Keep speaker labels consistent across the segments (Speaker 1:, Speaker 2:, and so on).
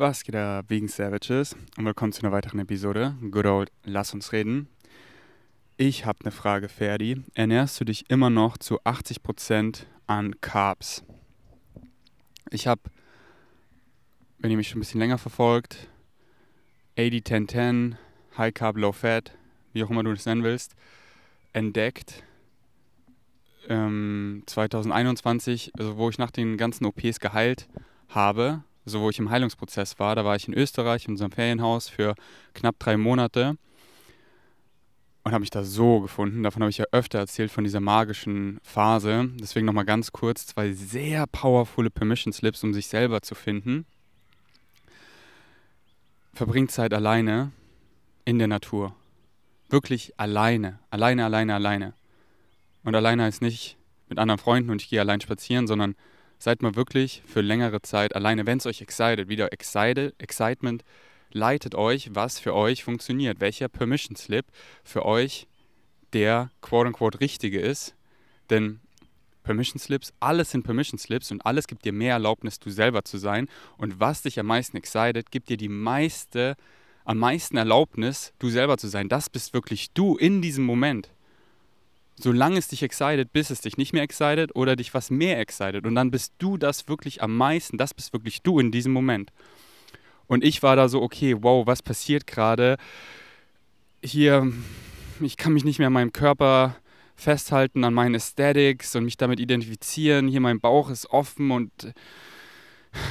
Speaker 1: Was geht da wegen Savages? Und willkommen zu einer weiteren Episode. Good old Lass uns reden. Ich habe eine Frage, Ferdi. Ernährst du dich immer noch zu 80% an Carbs? Ich habe, wenn ihr mich schon ein bisschen länger verfolgt, 80-10-10, High Carb, Low Fat, wie auch immer du das nennen willst, entdeckt. Ähm, 2021, also wo ich nach den ganzen OPs geheilt habe, so wo ich im Heilungsprozess war, da war ich in Österreich in unserem Ferienhaus für knapp drei Monate und habe mich da so gefunden. Davon habe ich ja öfter erzählt, von dieser magischen Phase. Deswegen nochmal ganz kurz zwei sehr powervolle Permission Slips, um sich selber zu finden. Verbringt Zeit alleine in der Natur. Wirklich alleine. Alleine, alleine, alleine. Und alleine heißt nicht mit anderen Freunden und ich gehe allein spazieren, sondern seid mal wirklich für längere Zeit alleine, wenn es euch excited, wieder excited, Excitement leitet euch, was für euch funktioniert, welcher Permission Slip für euch der quote-unquote richtige ist. Denn Permission Slips, alles sind Permission Slips und alles gibt dir mehr Erlaubnis, du selber zu sein. Und was dich am meisten excited, gibt dir die meiste, am meisten Erlaubnis, du selber zu sein. Das bist wirklich du in diesem Moment solange es dich excited, bis es dich nicht mehr excited oder dich was mehr excited. Und dann bist du das wirklich am meisten, das bist wirklich du in diesem Moment. Und ich war da so, okay, wow, was passiert gerade? Hier, ich kann mich nicht mehr an meinem Körper festhalten, an meinen Aesthetics und mich damit identifizieren. Hier mein Bauch ist offen und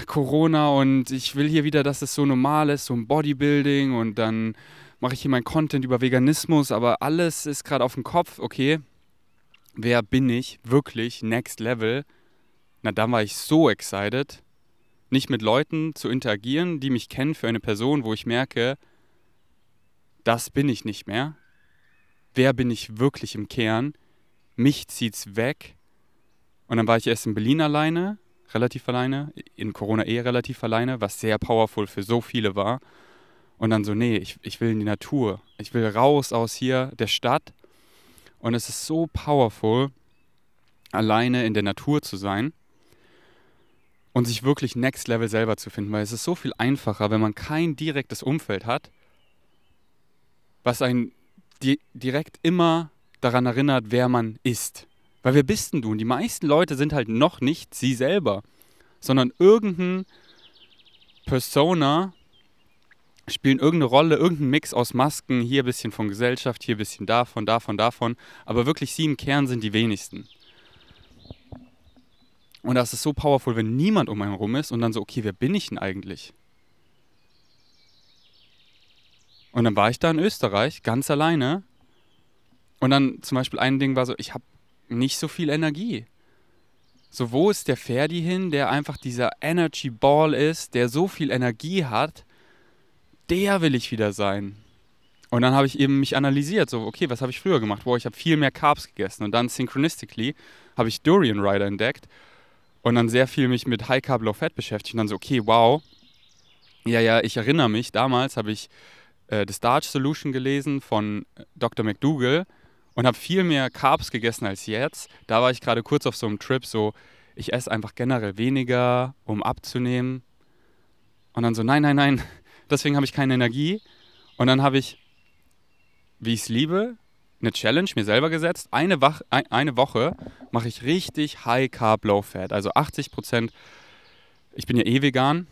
Speaker 1: Corona und ich will hier wieder, dass es so normal ist, so ein Bodybuilding und dann mache ich hier mein Content über Veganismus, aber alles ist gerade auf dem Kopf, okay wer bin ich wirklich next level, na dann war ich so excited, nicht mit Leuten zu interagieren, die mich kennen für eine Person, wo ich merke, das bin ich nicht mehr. Wer bin ich wirklich im Kern? Mich zieht's weg. Und dann war ich erst in Berlin alleine, relativ alleine, in Corona eh relativ alleine, was sehr powerful für so viele war. Und dann so, nee, ich, ich will in die Natur. Ich will raus aus hier der Stadt und es ist so powerful, alleine in der Natur zu sein und sich wirklich Next Level selber zu finden, weil es ist so viel einfacher, wenn man kein direktes Umfeld hat, was einen di direkt immer daran erinnert, wer man ist. Weil wer bist denn du? Und die meisten Leute sind halt noch nicht sie selber, sondern irgendein Persona, spielen irgendeine Rolle, irgendein Mix aus Masken, hier ein bisschen von Gesellschaft, hier ein bisschen davon, davon, davon, aber wirklich sie im Kern sind die wenigsten. Und das ist so powerful, wenn niemand um einen rum ist und dann so, okay, wer bin ich denn eigentlich? Und dann war ich da in Österreich, ganz alleine. Und dann zum Beispiel ein Ding war so, ich habe nicht so viel Energie. So, wo ist der Ferdi hin, der einfach dieser Energy Ball ist, der so viel Energie hat, der will ich wieder sein. Und dann habe ich eben mich analysiert, so, okay, was habe ich früher gemacht? Boah, ich habe viel mehr Carbs gegessen. Und dann synchronistically habe ich Durian Rider entdeckt und dann sehr viel mich mit High Carb, Low Fat beschäftigt. Und dann so, okay, wow. Ja, ja, ich erinnere mich, damals habe ich äh, The Starch Solution gelesen von äh, Dr. McDougall und habe viel mehr Carbs gegessen als jetzt. Da war ich gerade kurz auf so einem Trip, so, ich esse einfach generell weniger, um abzunehmen. Und dann so, nein, nein, nein, deswegen habe ich keine Energie. Und dann habe ich, wie ich es liebe, eine Challenge mir selber gesetzt. Eine, Wach, eine Woche mache ich richtig High Carb, Low Fat. Also 80 Prozent, ich bin ja eh vegan.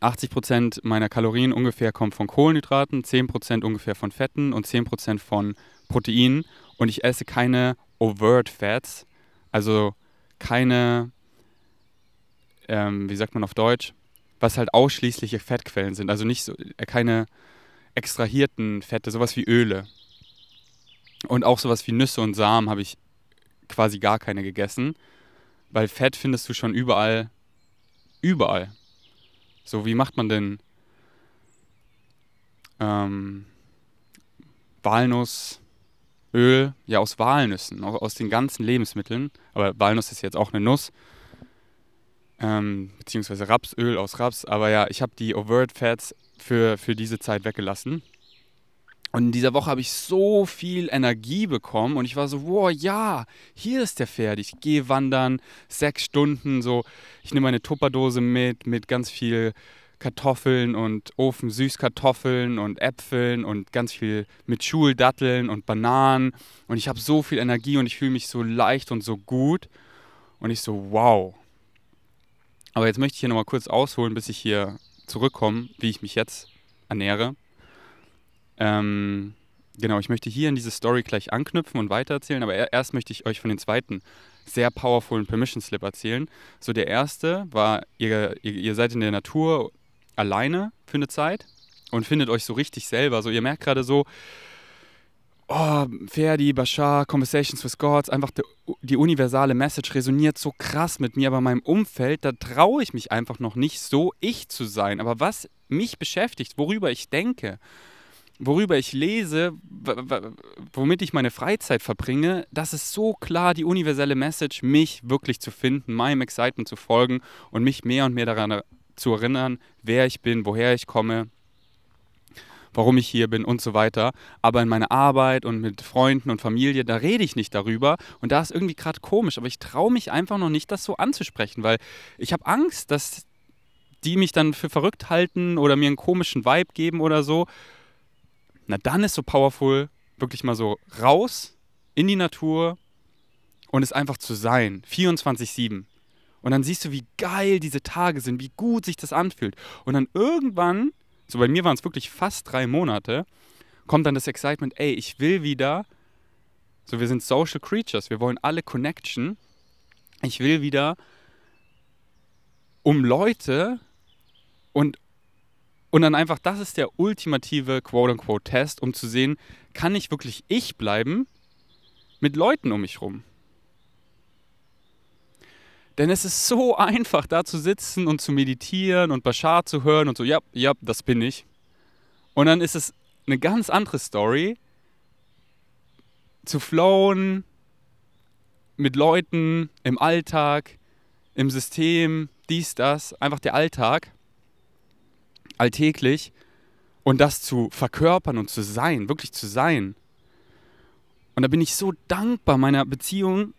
Speaker 1: 80 Prozent meiner Kalorien ungefähr kommen von Kohlenhydraten, 10 Prozent ungefähr von Fetten und 10 Prozent von Proteinen. Und ich esse keine overt Fats, also keine, ähm, wie sagt man auf Deutsch, was halt ausschließliche Fettquellen sind. Also nicht so, äh, keine extrahierten Fette, sowas wie Öle. Und auch sowas wie Nüsse und Samen habe ich quasi gar keine gegessen, weil Fett findest du schon überall, überall. So, wie macht man denn ähm, Walnussöl? Ja, aus Walnüssen, aus den ganzen Lebensmitteln. Aber Walnuss ist jetzt auch eine Nuss ähm, beziehungsweise Rapsöl aus Raps. Aber ja, ich habe die Overt Fats für, für diese Zeit weggelassen. Und in dieser Woche habe ich so viel Energie bekommen und ich war so, wow, ja, hier ist der Pferd. Ich gehe wandern, sechs Stunden, so. Ich nehme meine Tupperdose mit, mit ganz viel Kartoffeln und Ofen Süßkartoffeln und Äpfeln und ganz viel mit Schuldatteln und Bananen und ich habe so viel Energie und ich fühle mich so leicht und so gut und ich so wow. Aber jetzt möchte ich hier nochmal kurz ausholen, bis ich hier zurückkomme, wie ich mich jetzt ernähre. Ähm, genau, ich möchte hier in diese Story gleich anknüpfen und weitererzählen, aber erst möchte ich euch von den zweiten sehr powerfulen Permission Slip erzählen. So der erste war, ihr, ihr, seid in der Natur alleine für eine Zeit und findet euch so richtig selber. So ihr merkt gerade so, oh, Ferdi, Bashar, Conversations with Gods, einfach die, die, universale Message resoniert so krass mit mir, aber meinem Umfeld, da traue ich mich einfach noch nicht so ich zu sein. Aber was mich beschäftigt, worüber ich denke, worüber ich lese, womit ich meine Freizeit verbringe, das ist so klar die universelle Message, mich wirklich zu finden, meinem Excitement zu folgen und mich mehr und mehr daran zu erinnern, wer ich bin, woher ich komme, warum ich hier bin und so weiter. Aber in meiner Arbeit und mit Freunden und Familie, da rede ich nicht darüber. Und da ist irgendwie gerade komisch. Aber ich traue mich einfach noch nicht, das so anzusprechen, weil ich habe Angst, dass die mich dann für verrückt halten oder mir einen komischen Vibe geben oder so. Na, dann ist so powerful, wirklich mal so raus in die Natur und es einfach zu sein. 24-7. Und dann siehst du, wie geil diese Tage sind, wie gut sich das anfühlt. Und dann irgendwann, so bei mir waren es wirklich fast drei Monate, kommt dann das Excitement, ey, ich will wieder, so wir sind Social Creatures, wir wollen alle Connection. Ich will wieder um Leute und und dann einfach, das ist der ultimative Quote-unquote-Test, um zu sehen, kann ich wirklich ich bleiben mit Leuten um mich rum? Denn es ist so einfach, da zu sitzen und zu meditieren und Bashar zu hören und so, ja, ja, das bin ich. Und dann ist es eine ganz andere Story, zu flowen mit Leuten im Alltag, im System, dies, das, einfach der Alltag alltäglich und das zu verkörpern und zu sein, wirklich zu sein. Und da bin ich so dankbar meiner Beziehung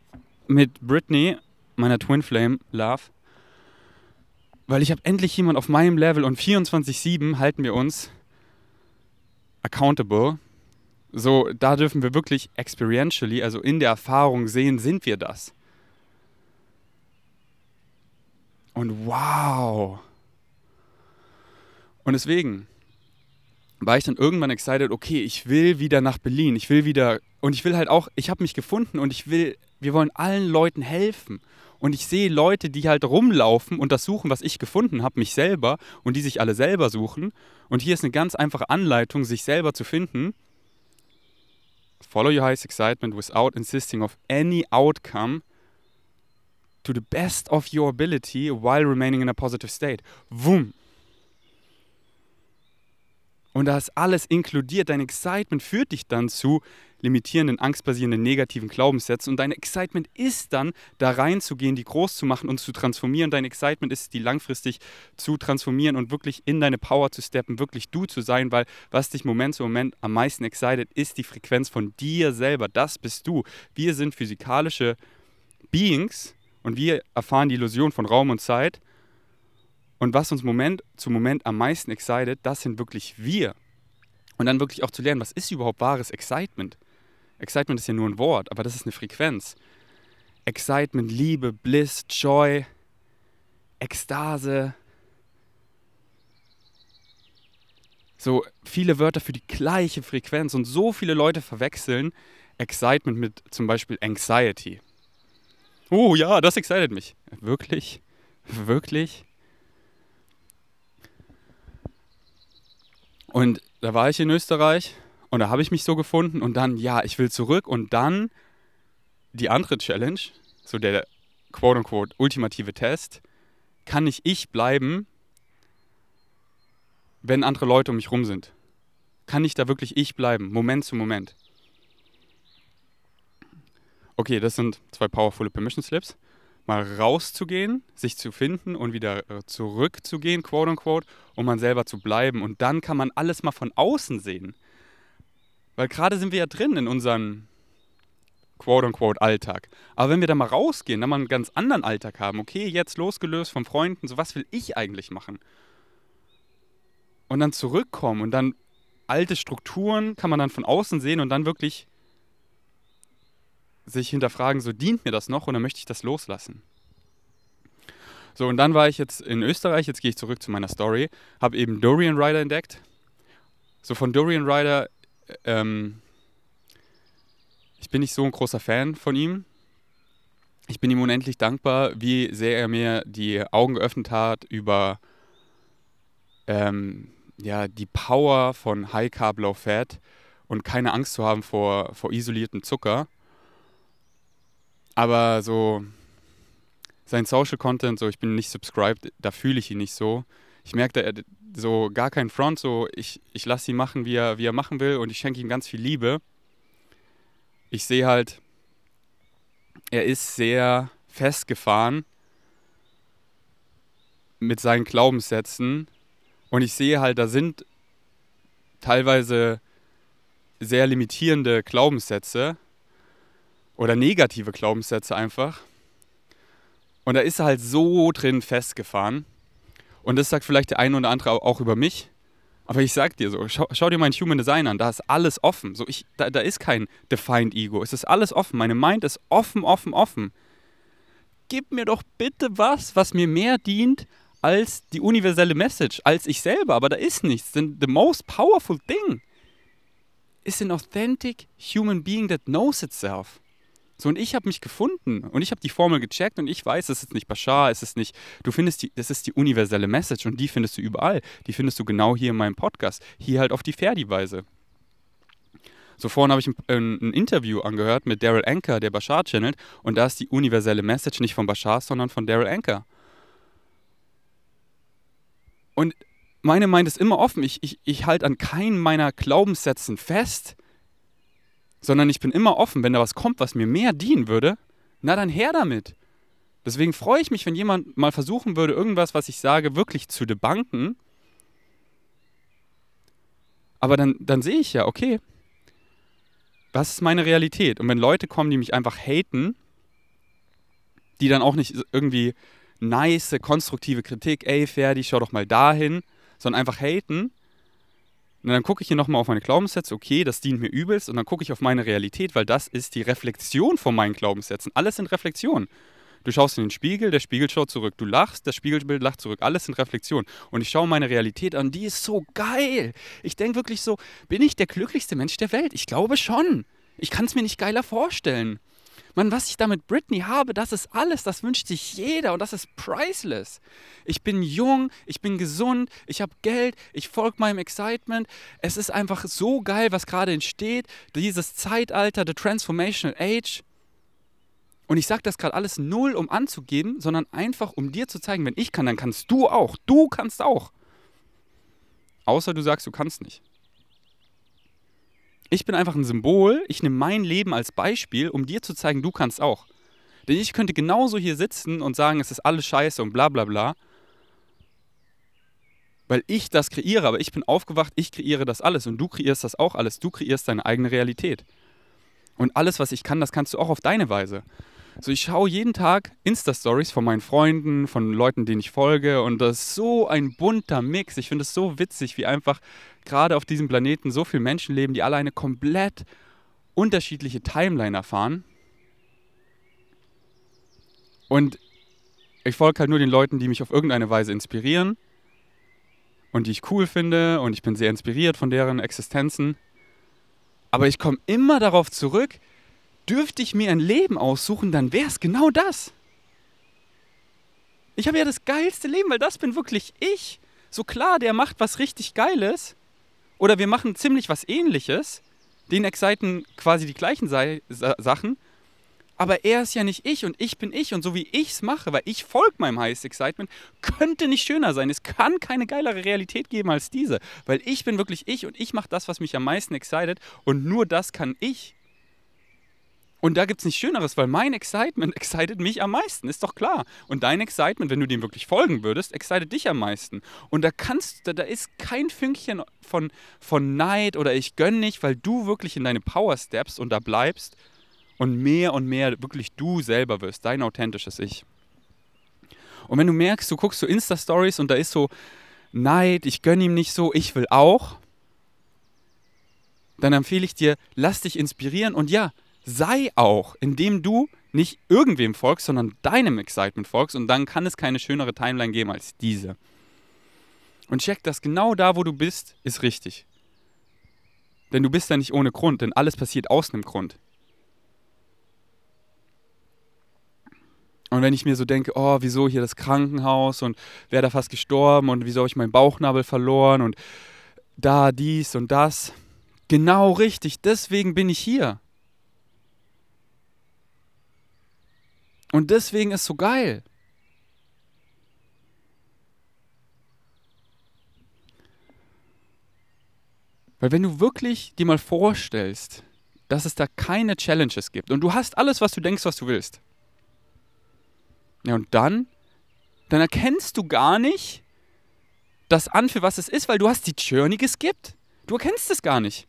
Speaker 1: mit Britney, meiner Twin Flame Love, weil ich habe endlich jemand auf meinem Level und 24/7 halten wir uns accountable. So, da dürfen wir wirklich experientially, also in der Erfahrung sehen, sind wir das. Und wow, und deswegen war ich dann irgendwann excited, okay, ich will wieder nach Berlin, ich will wieder, und ich will halt auch, ich habe mich gefunden und ich will, wir wollen allen Leuten helfen. Und ich sehe Leute, die halt rumlaufen und das suchen, was ich gefunden habe, mich selber, und die sich alle selber suchen. Und hier ist eine ganz einfache Anleitung, sich selber zu finden. Follow your highest excitement without insisting of any outcome to the best of your ability while remaining in a positive state. Wumm. Und da ist alles inkludiert. Dein Excitement führt dich dann zu limitierenden, angstbasierenden, negativen Glaubenssätzen. Und dein Excitement ist dann, da reinzugehen, die groß zu machen und zu transformieren. Dein Excitement ist, die langfristig zu transformieren und wirklich in deine Power zu steppen, wirklich du zu sein, weil was dich Moment zu Moment am meisten excited, ist die Frequenz von dir selber. Das bist du. Wir sind physikalische Beings und wir erfahren die Illusion von Raum und Zeit und was uns Moment zu Moment am meisten excited, das sind wirklich wir. Und dann wirklich auch zu lernen, was ist überhaupt wahres Excitement? Excitement ist ja nur ein Wort, aber das ist eine Frequenz. Excitement, Liebe, Bliss, Joy, Ekstase. So viele Wörter für die gleiche Frequenz und so viele Leute verwechseln Excitement mit zum Beispiel Anxiety. Oh ja, das excited mich. Wirklich? Wirklich? Und da war ich in Österreich und da habe ich mich so gefunden und dann, ja, ich will zurück und dann die andere Challenge, so der quote-unquote ultimative Test, kann ich ich bleiben, wenn andere Leute um mich rum sind? Kann ich da wirklich ich bleiben, Moment zu Moment? Okay, das sind zwei powerful Permission Slips mal rauszugehen, sich zu finden und wieder äh, zurückzugehen, quote unquote, um man selber zu bleiben. Und dann kann man alles mal von außen sehen. Weil gerade sind wir ja drin in unserem quote unquote Alltag. Aber wenn wir da mal rausgehen, dann mal einen ganz anderen Alltag haben, okay, jetzt losgelöst von Freunden, so was will ich eigentlich machen? und dann zurückkommen und dann alte Strukturen kann man dann von außen sehen und dann wirklich sich hinterfragen, so dient mir das noch oder möchte ich das loslassen? So, und dann war ich jetzt in Österreich, jetzt gehe ich zurück zu meiner Story, habe eben Dorian Rider entdeckt. So von Dorian Rider, ähm, ich bin nicht so ein großer Fan von ihm. Ich bin ihm unendlich dankbar, wie sehr er mir die Augen geöffnet hat über ähm, ja, die Power von High Carb, Low Fat und keine Angst zu haben vor, vor isoliertem Zucker. Aber so sein Social Content, so ich bin nicht subscribed, da fühle ich ihn nicht so. Ich merke so gar keinen Front, so ich, ich lasse ihn machen, wie er, wie er machen will und ich schenke ihm ganz viel Liebe. Ich sehe halt, er ist sehr festgefahren mit seinen Glaubenssätzen und ich sehe halt, da sind teilweise sehr limitierende Glaubenssätze oder negative Glaubenssätze einfach. Und da ist er halt so drin festgefahren. Und das sagt vielleicht der eine oder andere auch über mich. Aber ich sag dir so, schau, schau, dir mein Human Design an, da ist alles offen. So ich, da, da ist kein Defined Ego. Es ist alles offen. Meine Mind ist offen, offen, offen. Gib mir doch bitte was, was mir mehr dient als die universelle Message, als ich selber. Aber da ist nichts. Denn the most powerful thing is an authentic human being that knows itself. So, und ich habe mich gefunden und ich habe die Formel gecheckt und ich weiß, es ist nicht Bashar, es ist nicht, du findest die, das ist die universelle Message und die findest du überall. Die findest du genau hier in meinem Podcast. Hier halt auf die Ferdi-Weise. So vorhin habe ich ein, ein, Interview angehört mit Daryl Anker, der Bashar channelt, und da ist die universelle Message nicht von Bashar, sondern von Daryl Anker. Und meine Mind ist immer offen. Ich, ich, ich halte an keinen meiner Glaubenssätzen fest sondern ich bin immer offen, wenn da was kommt, was mir mehr dienen würde, na dann her damit. Deswegen freue ich mich, wenn jemand mal versuchen würde, irgendwas, was ich sage, wirklich zu debunken. Aber dann, dann sehe ich ja, okay, was ist meine Realität? Und wenn Leute kommen, die mich einfach haten, die dann auch nicht irgendwie nice, konstruktive Kritik, ey, Ferdi, schau doch mal dahin, sondern einfach haten, und dann gucke ich hier nochmal auf meine Glaubenssätze, okay, das dient mir übelst. Und dann gucke ich auf meine Realität, weil das ist die Reflexion von meinen Glaubenssätzen. Alles sind Reflexionen. Du schaust in den Spiegel, der Spiegel schaut zurück. Du lachst, das Spiegelbild lacht zurück. Alles sind Reflexionen. Und ich schaue meine Realität an, die ist so geil. Ich denke wirklich so, bin ich der glücklichste Mensch der Welt? Ich glaube schon. Ich kann es mir nicht geiler vorstellen. Mann, was ich da mit Britney habe, das ist alles, das wünscht sich jeder und das ist priceless. Ich bin jung, ich bin gesund, ich habe Geld, ich folge meinem Excitement. Es ist einfach so geil, was gerade entsteht. Dieses Zeitalter, the Transformational Age. Und ich sage das gerade alles null, um anzugeben, sondern einfach, um dir zu zeigen, wenn ich kann, dann kannst du auch. Du kannst auch. Außer du sagst, du kannst nicht. Ich bin einfach ein Symbol. Ich nehme mein Leben als Beispiel, um dir zu zeigen, du kannst auch. Denn ich könnte genauso hier sitzen und sagen, es ist alles scheiße und bla bla bla. Weil ich das kreiere, aber ich bin aufgewacht, ich kreiere das alles und du kreierst das auch alles. Du kreierst deine eigene Realität. Und alles, was ich kann, das kannst du auch auf deine Weise. So, ich schaue jeden Tag Insta-Stories von meinen Freunden, von Leuten, denen ich folge. Und das ist so ein bunter Mix. Ich finde es so witzig, wie einfach gerade auf diesem Planeten so viele Menschen leben, die alle eine komplett unterschiedliche Timeline erfahren. Und ich folge halt nur den Leuten, die mich auf irgendeine Weise inspirieren und die ich cool finde und ich bin sehr inspiriert von deren Existenzen. Aber ich komme immer darauf zurück, dürfte ich mir ein Leben aussuchen, dann wäre es genau das. Ich habe ja das geilste Leben, weil das bin wirklich ich. So klar, der macht was richtig Geiles. Oder wir machen ziemlich was Ähnliches. Den exciten quasi die gleichen Sa Sachen. Aber er ist ja nicht ich und ich bin ich. Und so wie ich es mache, weil ich folge meinem Highest Excitement, könnte nicht schöner sein. Es kann keine geilere Realität geben als diese. Weil ich bin wirklich ich und ich mache das, was mich am meisten excited. Und nur das kann ich. Und da gibt es nichts Schöneres, weil mein Excitement excited mich am meisten, ist doch klar. Und dein Excitement, wenn du dem wirklich folgen würdest, excited dich am meisten. Und da kannst, da, da ist kein Fünkchen von, von Neid oder ich gönn nicht, weil du wirklich in deine Power steppst und da bleibst und mehr und mehr wirklich du selber wirst, dein authentisches Ich. Und wenn du merkst, du guckst so Insta-Stories und da ist so Neid, ich gönne ihm nicht so, ich will auch, dann empfehle ich dir, lass dich inspirieren und ja, sei auch, indem du nicht irgendwem folgst, sondern deinem Excitement folgst und dann kann es keine schönere Timeline geben als diese. Und check das genau da, wo du bist, ist richtig. Denn du bist da nicht ohne Grund, denn alles passiert aus einem Grund. Und wenn ich mir so denke, oh, wieso hier das Krankenhaus und wer da fast gestorben und wieso habe ich meinen Bauchnabel verloren und da dies und das. Genau richtig, deswegen bin ich hier. Und deswegen ist so geil. Weil wenn du wirklich dir mal vorstellst, dass es da keine Challenges gibt und du hast alles, was du denkst, was du willst. Ja, und dann, dann erkennst du gar nicht das an, für was es ist, weil du hast die Journey geskippt. Du erkennst es gar nicht.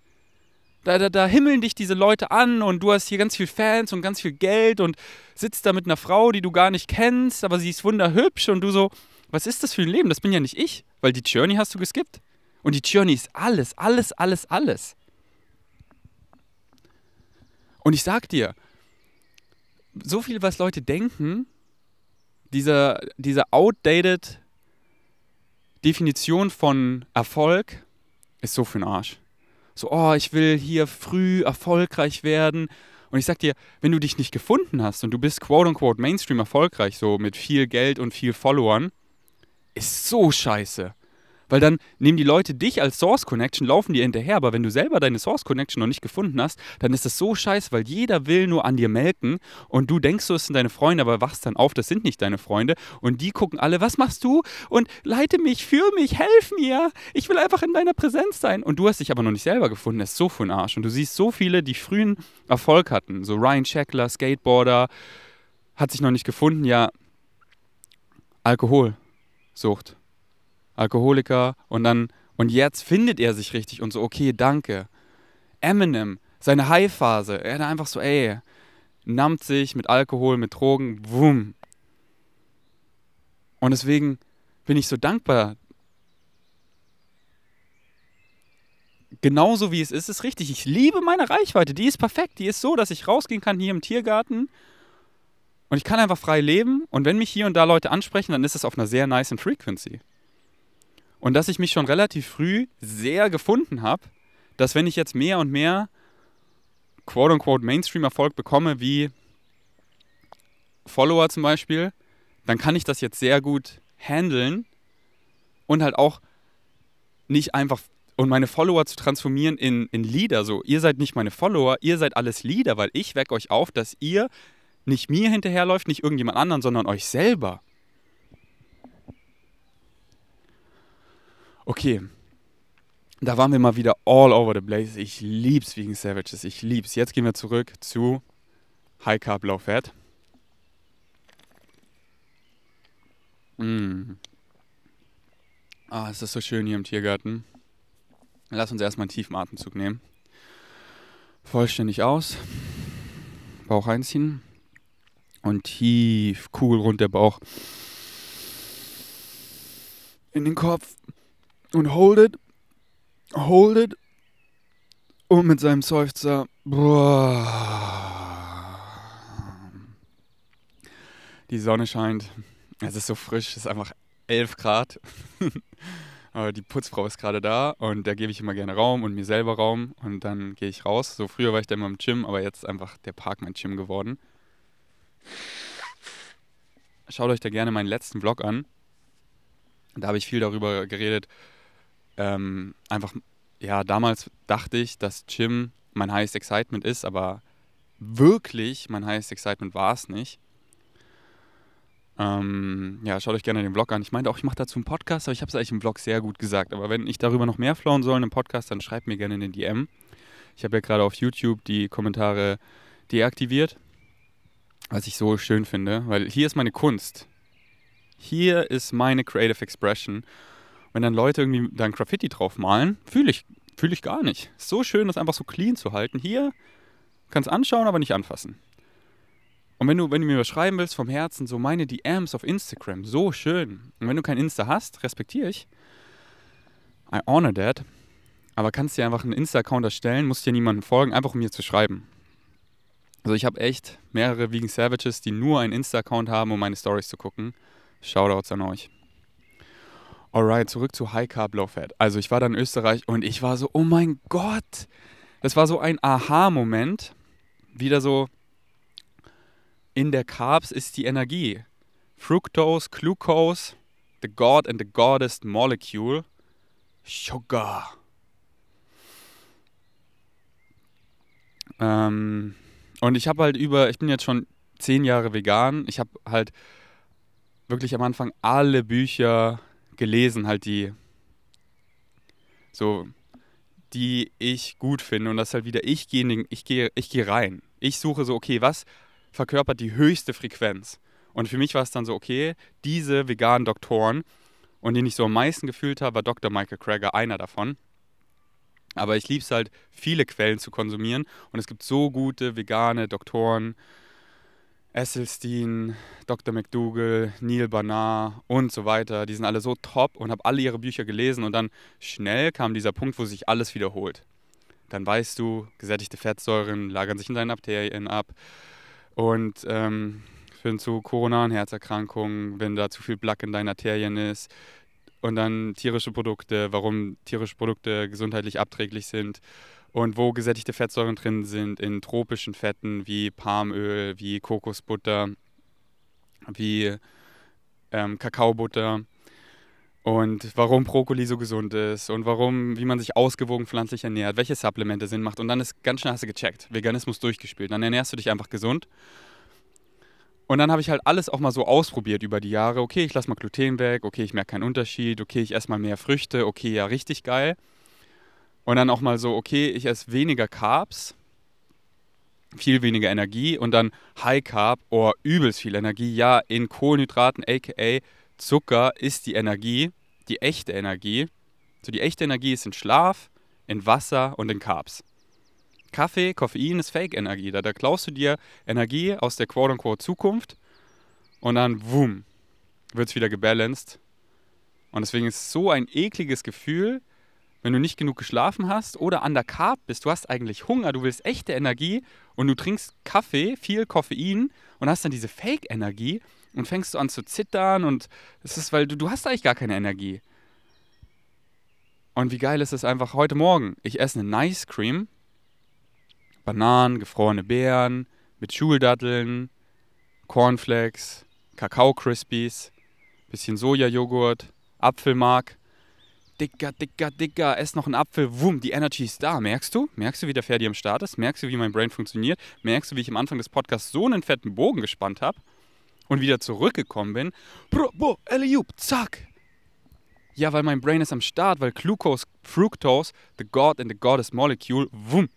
Speaker 1: Da, da, da himmeln dich diese Leute an und du hast hier ganz viel Fans und ganz viel Geld und sitzt da mit einer Frau, die du gar nicht kennst, aber sie ist wunderhübsch und du so, was ist das für ein Leben? Das bin ja nicht ich, weil die Journey hast du geskippt. Und die Journey ist alles, alles, alles, alles. Und ich sag dir, so viel, was Leute denken, diese, diese outdated Definition von Erfolg ist so für den Arsch. So, oh, ich will hier früh erfolgreich werden. Und ich sag dir, wenn du dich nicht gefunden hast und du bist quote-unquote Mainstream erfolgreich, so mit viel Geld und viel Followern, ist so scheiße. Weil dann nehmen die Leute dich als Source Connection, laufen dir hinterher, aber wenn du selber deine Source Connection noch nicht gefunden hast, dann ist das so scheiße, weil jeder will nur an dir melken. Und du denkst, so, es sind deine Freunde, aber wachst dann auf, das sind nicht deine Freunde. Und die gucken alle, was machst du? Und leite mich, führ mich, helf mir, ich will einfach in deiner Präsenz sein. Und du hast dich aber noch nicht selber gefunden, das ist so für ein Arsch. Und du siehst so viele, die frühen Erfolg hatten, so Ryan Checkler, Skateboarder, hat sich noch nicht gefunden, ja, Alkoholsucht Alkoholiker und dann, und jetzt findet er sich richtig und so, okay, danke. Eminem, seine High-Phase, er hat einfach so, ey, nammt sich mit Alkohol, mit Drogen, wumm. Und deswegen bin ich so dankbar. Genauso wie es ist, ist richtig. Ich liebe meine Reichweite. Die ist perfekt. Die ist so, dass ich rausgehen kann hier im Tiergarten und ich kann einfach frei leben. Und wenn mich hier und da Leute ansprechen, dann ist es auf einer sehr nice Frequency. Und dass ich mich schon relativ früh sehr gefunden habe, dass wenn ich jetzt mehr und mehr quote-unquote Mainstream-Erfolg bekomme, wie Follower zum Beispiel, dann kann ich das jetzt sehr gut handeln und halt auch nicht einfach und meine Follower zu transformieren in, in Leader. So, ihr seid nicht meine Follower, ihr seid alles Leader, weil ich wecke euch auf, dass ihr nicht mir hinterherläuft, nicht irgendjemand anderen, sondern euch selber. Okay. Da waren wir mal wieder all over the place. Ich lieb's wegen Savages. Ich lieb's. Jetzt gehen wir zurück zu High Carb Low Fat. Mm. Ah, es ist so schön hier im Tiergarten. Lass uns erstmal einen tiefen Atemzug nehmen. Vollständig aus. Bauch einziehen. Und tief, cool rund der Bauch. In den Kopf und hold it, hold it und mit seinem Seufzer, die Sonne scheint, es ist so frisch, es ist einfach 11 Grad. Die Putzfrau ist gerade da und da gebe ich immer gerne Raum und mir selber Raum und dann gehe ich raus. So früher war ich da immer im Gym, aber jetzt ist einfach der Park mein Gym geworden. Schaut euch da gerne meinen letzten Vlog an. Da habe ich viel darüber geredet, ähm, einfach, ja, damals dachte ich, dass Gym mein highest excitement ist, aber wirklich mein highest excitement war es nicht. Ähm, ja, schaut euch gerne den Vlog an. Ich meinte auch, ich mache dazu einen Podcast, aber ich habe es eigentlich im Vlog sehr gut gesagt. Aber wenn ich darüber noch mehr flowen soll im Podcast, dann schreibt mir gerne in den DM. Ich habe ja gerade auf YouTube die Kommentare deaktiviert, was ich so schön finde, weil hier ist meine Kunst. Hier ist meine Creative Expression wenn dann Leute irgendwie da ein Graffiti drauf malen, fühle ich, fühl ich gar nicht. So schön, das einfach so clean zu halten. Hier kannst anschauen, aber nicht anfassen. Und wenn du, wenn du mir was schreiben willst vom Herzen, so meine DMs auf Instagram, so schön. Und wenn du kein Insta hast, respektiere ich. I honor that. Aber kannst dir einfach einen Insta-Account erstellen, musst dir niemanden folgen, einfach um mir zu schreiben. Also ich habe echt mehrere Vegan Savages, die nur einen Insta-Account haben, um meine Stories zu gucken. Shoutouts an euch. Alright, zurück zu High Carb Low Fat. Also ich war dann in Österreich und ich war so, oh mein Gott, das war so ein Aha-Moment. Wieder so, in der Carbs ist die Energie. Fructose, Glucose, the God and the Goddess Molecule, Sugar. Ähm, und ich habe halt über, ich bin jetzt schon zehn Jahre vegan. Ich habe halt wirklich am Anfang alle Bücher gelesen, halt die so, die ich gut finde. Und das ist halt wieder, ich gehe ich geh, ich geh rein. Ich suche so, okay, was verkörpert die höchste Frequenz? Und für mich war es dann so, okay, diese veganen Doktoren, und den ich so am meisten gefühlt habe, war Dr. Michael Krager einer davon. Aber ich liebe es halt, viele Quellen zu konsumieren. Und es gibt so gute vegane Doktoren. Esselstein, Dr. McDougall, Neil Barnard und so weiter. Die sind alle so top und habe alle ihre Bücher gelesen. Und dann schnell kam dieser Punkt, wo sich alles wiederholt. Dann weißt du, gesättigte Fettsäuren lagern sich in deinen Arterien ab. Und ähm, führen zu koronaren Herzerkrankungen, wenn da zu viel Plaque in deinen Arterien ist und dann tierische Produkte, warum tierische Produkte gesundheitlich abträglich sind und wo gesättigte Fettsäuren drin sind in tropischen Fetten wie Palmöl, wie Kokosbutter, wie ähm, Kakaobutter. Und warum Brokkoli so gesund ist und warum, wie man sich ausgewogen pflanzlich ernährt, welche Supplemente Sinn macht. Und dann ist ganz schnell hast du gecheckt, Veganismus durchgespielt, dann ernährst du dich einfach gesund. Und dann habe ich halt alles auch mal so ausprobiert über die Jahre. Okay, ich lasse mal Gluten weg, okay, ich merke keinen Unterschied, okay, ich esse mal mehr Früchte, okay, ja, richtig geil. Und dann auch mal so, okay, ich esse weniger Carbs, viel weniger Energie und dann High Carb, oh, übelst viel Energie. Ja, in Kohlenhydraten, aka Zucker, ist die Energie, die echte Energie. So, die echte Energie ist in Schlaf, in Wasser und in Carbs. Kaffee, Koffein ist Fake-Energie. Da, da klaust du dir Energie aus der quote-unquote Zukunft und dann, wumm, wird es wieder gebalanced. Und deswegen ist es so ein ekliges Gefühl, wenn du nicht genug geschlafen hast oder an der Carb bist. Du hast eigentlich Hunger, du willst echte Energie und du trinkst Kaffee, viel Koffein und hast dann diese Fake-Energie und fängst du an zu zittern und es ist, weil du, du hast eigentlich gar keine Energie. Und wie geil ist es einfach heute Morgen? Ich esse eine Nice Cream Bananen, gefrorene Beeren mit Schuldatteln, Cornflakes, Kakao-Crispies, bisschen Sojajoghurt, Apfelmark. Dicker, dicker, dicker, ess noch einen Apfel, wumm, die Energy ist da. Merkst du? Merkst du, wie der Ferdi am Start ist? Merkst du, wie mein Brain funktioniert? Merkst du, wie ich am Anfang des Podcasts so einen fetten Bogen gespannt habe und wieder zurückgekommen bin? Bro, bo, Eliup, zack. Ja, weil mein Brain ist am Start, weil Glucose, Fructose, the God and the Goddess Molecule, wumm,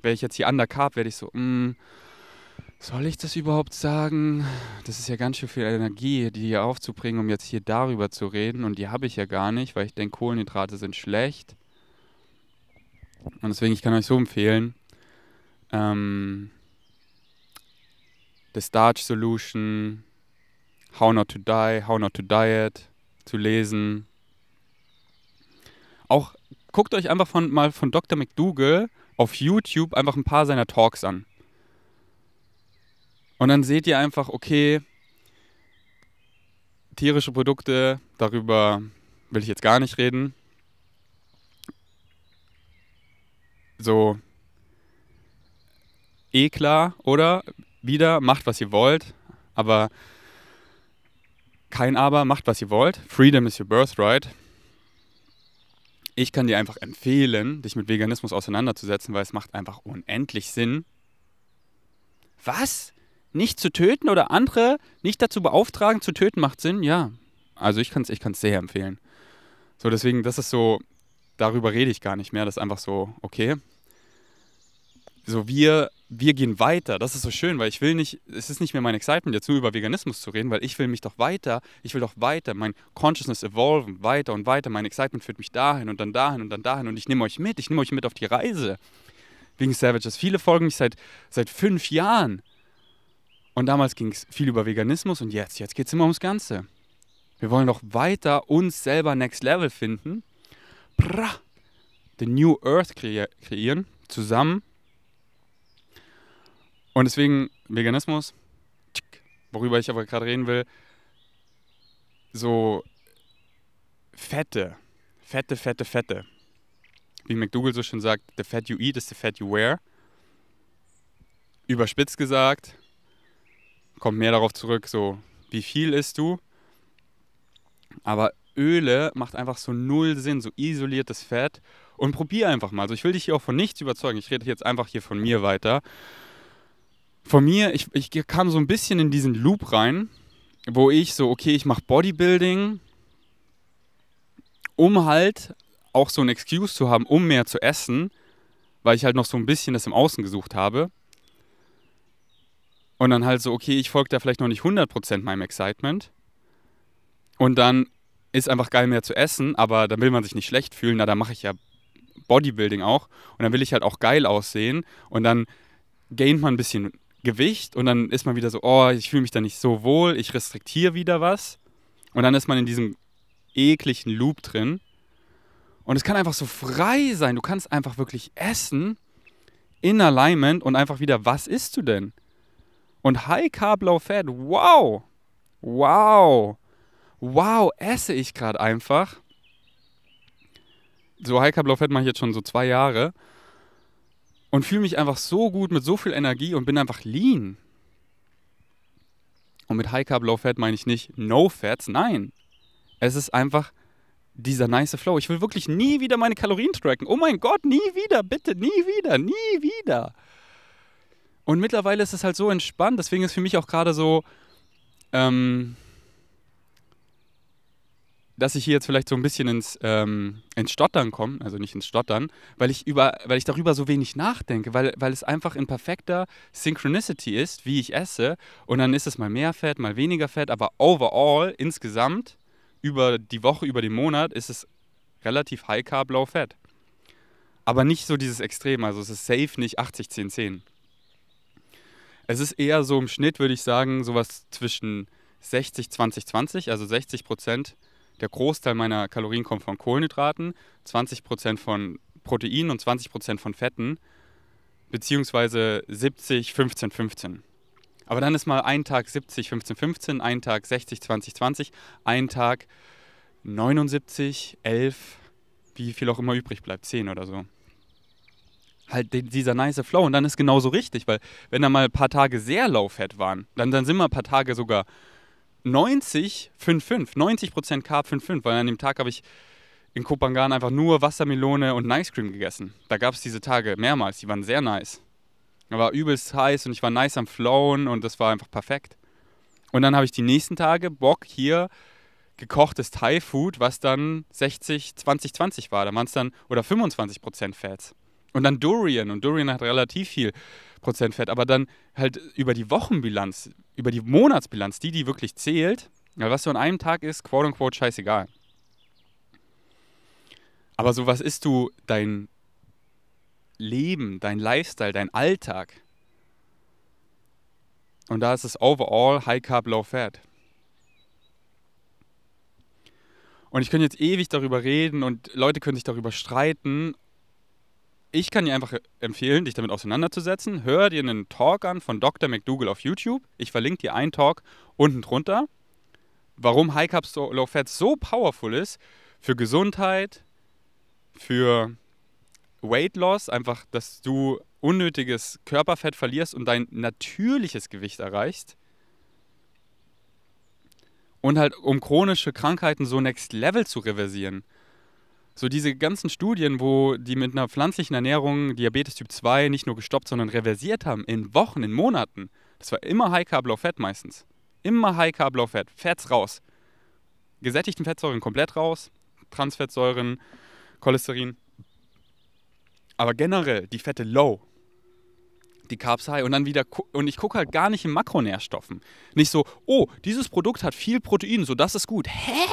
Speaker 1: wäre ich jetzt hier undercarb, werde ich so, mm, soll ich das überhaupt sagen? Das ist ja ganz schön viel Energie, die hier aufzubringen, um jetzt hier darüber zu reden. Und die habe ich ja gar nicht, weil ich denke, Kohlenhydrate sind schlecht. Und deswegen, ich kann euch so empfehlen, ähm, The Starch Solution, How Not to Die, How Not to Diet zu lesen. Auch guckt euch einfach von, mal von Dr. McDougall auf YouTube einfach ein paar seiner Talks an. Und dann seht ihr einfach, okay, tierische Produkte, darüber will ich jetzt gar nicht reden. So, eh klar, oder? Wieder, macht was ihr wollt, aber kein Aber, macht was ihr wollt. Freedom is your birthright. Ich kann dir einfach empfehlen, dich mit Veganismus auseinanderzusetzen, weil es macht einfach unendlich Sinn. Was? Nicht zu töten oder andere nicht dazu beauftragen, zu töten, macht Sinn? Ja. Also ich kann es ich kann's sehr empfehlen. So, deswegen, das ist so, darüber rede ich gar nicht mehr. Das ist einfach so, okay. So, wir wir gehen weiter. Das ist so schön, weil ich will nicht, es ist nicht mehr mein Excitement, jetzt nur über Veganismus zu reden, weil ich will mich doch weiter, ich will doch weiter, mein Consciousness evolven, weiter und weiter. Mein Excitement führt mich dahin und dann dahin und dann dahin und ich nehme euch mit, ich nehme euch mit auf die Reise. Wegen Savages. Viele folgen mich seit, seit fünf Jahren. Und damals ging es viel über Veganismus und jetzt, jetzt geht es immer ums Ganze. Wir wollen doch weiter uns selber Next Level finden. Bra, the New Earth kre kreieren, zusammen. Und deswegen Veganismus, worüber ich aber gerade reden will, so Fette, Fette, Fette, Fette. Wie McDougall so schön sagt, the fat you eat is the fat you wear. Überspitzt gesagt, kommt mehr darauf zurück, so wie viel isst du. Aber Öle macht einfach so null Sinn, so isoliertes Fett. Und probier einfach mal. Also ich will dich hier auch von nichts überzeugen. Ich rede jetzt einfach hier von mir weiter. Von mir, ich, ich kam so ein bisschen in diesen Loop rein, wo ich so, okay, ich mache Bodybuilding, um halt auch so ein Excuse zu haben, um mehr zu essen, weil ich halt noch so ein bisschen das im Außen gesucht habe. Und dann halt so, okay, ich folge da vielleicht noch nicht 100% meinem Excitement. Und dann ist einfach geil mehr zu essen, aber dann will man sich nicht schlecht fühlen, na, dann mache ich ja Bodybuilding auch. Und dann will ich halt auch geil aussehen. Und dann gaint man ein bisschen Gewicht und dann ist man wieder so, oh, ich fühle mich da nicht so wohl, ich restriktiere wieder was. Und dann ist man in diesem ekligen Loop drin. Und es kann einfach so frei sein. Du kannst einfach wirklich essen in Alignment und einfach wieder, was isst du denn? Und High Carb, Low Fat, wow, wow, wow, esse ich gerade einfach. So High Carb, Low Fat mache ich jetzt schon so zwei Jahre und fühle mich einfach so gut mit so viel Energie und bin einfach lean. Und mit High Carb, Low Fat meine ich nicht No Fats, nein. Es ist einfach dieser nice Flow. Ich will wirklich nie wieder meine Kalorien tracken. Oh mein Gott, nie wieder, bitte, nie wieder, nie wieder. Und mittlerweile ist es halt so entspannt, deswegen ist für mich auch gerade so, ähm, dass ich hier jetzt vielleicht so ein bisschen ins, ähm, ins Stottern komme, also nicht ins Stottern, weil ich, über, weil ich darüber so wenig nachdenke, weil, weil es einfach in perfekter Synchronicity ist, wie ich esse. Und dann ist es mal mehr Fett, mal weniger Fett, aber overall, insgesamt, über die Woche, über den Monat, ist es relativ high carb, low fat. Aber nicht so dieses Extrem, also es ist safe nicht 80, 10, 10. Es ist eher so im Schnitt, würde ich sagen, sowas zwischen 60, 20, 20. Also 60 Prozent, der Großteil meiner Kalorien kommt von Kohlenhydraten, 20 Prozent von Proteinen und 20 Prozent von Fetten. Beziehungsweise 70, 15, 15. Aber dann ist mal ein Tag 70, 15, 15, ein Tag 60, 20, 20, ein Tag 79, 11, wie viel auch immer übrig bleibt, 10 oder so halt dieser nice Flow. Und dann ist genauso richtig, weil wenn da mal ein paar Tage sehr low-fat waren, dann, dann sind mal ein paar Tage sogar 90, 5,5, 90% Carb 5,5, weil an dem Tag habe ich in Kopangan einfach nur Wassermelone und Ice Cream gegessen. Da gab es diese Tage mehrmals, die waren sehr nice. Da war übelst heiß und ich war nice am Flowen und das war einfach perfekt. Und dann habe ich die nächsten Tage Bock hier gekochtes Thai-Food, was dann 60, 20, 20 war. Da waren es dann, oder 25% Fats. Und dann Durian. Und Durian hat relativ viel Prozent Fett. Aber dann halt über die Wochenbilanz, über die Monatsbilanz, die, die wirklich zählt, was so an einem Tag ist, quote unquote, scheißegal. Aber so was ist du dein Leben, dein Lifestyle, dein Alltag? Und da ist es overall High Carb, Low Fat. Und ich könnte jetzt ewig darüber reden und Leute können sich darüber streiten, ich kann dir einfach empfehlen, dich damit auseinanderzusetzen. Hör dir einen Talk an von Dr. McDougall auf YouTube. Ich verlinke dir einen Talk unten drunter, warum High Carb Low Fat so powerful ist für Gesundheit, für Weight Loss, einfach, dass du unnötiges Körperfett verlierst und dein natürliches Gewicht erreichst. Und halt, um chronische Krankheiten so next level zu reversieren. So diese ganzen Studien, wo die mit einer pflanzlichen Ernährung Diabetes Typ 2 nicht nur gestoppt, sondern reversiert haben in Wochen, in Monaten. Das war immer High Carb Low Fat meistens. Immer High Carb Low Fat. Fats raus. Gesättigten Fettsäuren komplett raus. Transfettsäuren, Cholesterin. Aber generell die Fette low. Die Carbs high und dann wieder und ich gucke halt gar nicht in Makronährstoffen. Nicht so, oh, dieses Produkt hat viel Protein, so das ist gut. Hä?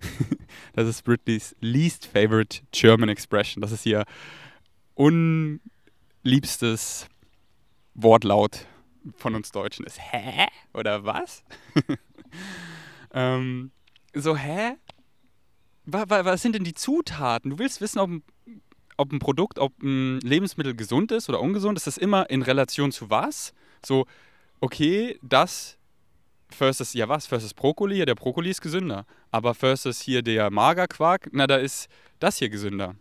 Speaker 1: das ist Britneys least favorite German expression. Das ist ihr unliebstes Wortlaut von uns Deutschen. Ist hä? Oder was? ähm, so, hä? Was, sind denn die Zutaten? Du willst wissen, ob ob ein Produkt, ob ein Lebensmittel gesund ist oder ungesund. Ist das immer in Relation zu was? So, okay, das versus, ja was, versus Brokkoli, ja der Brokkoli ist gesünder. Aber versus hier der Magerquark, na da ist das hier gesünder.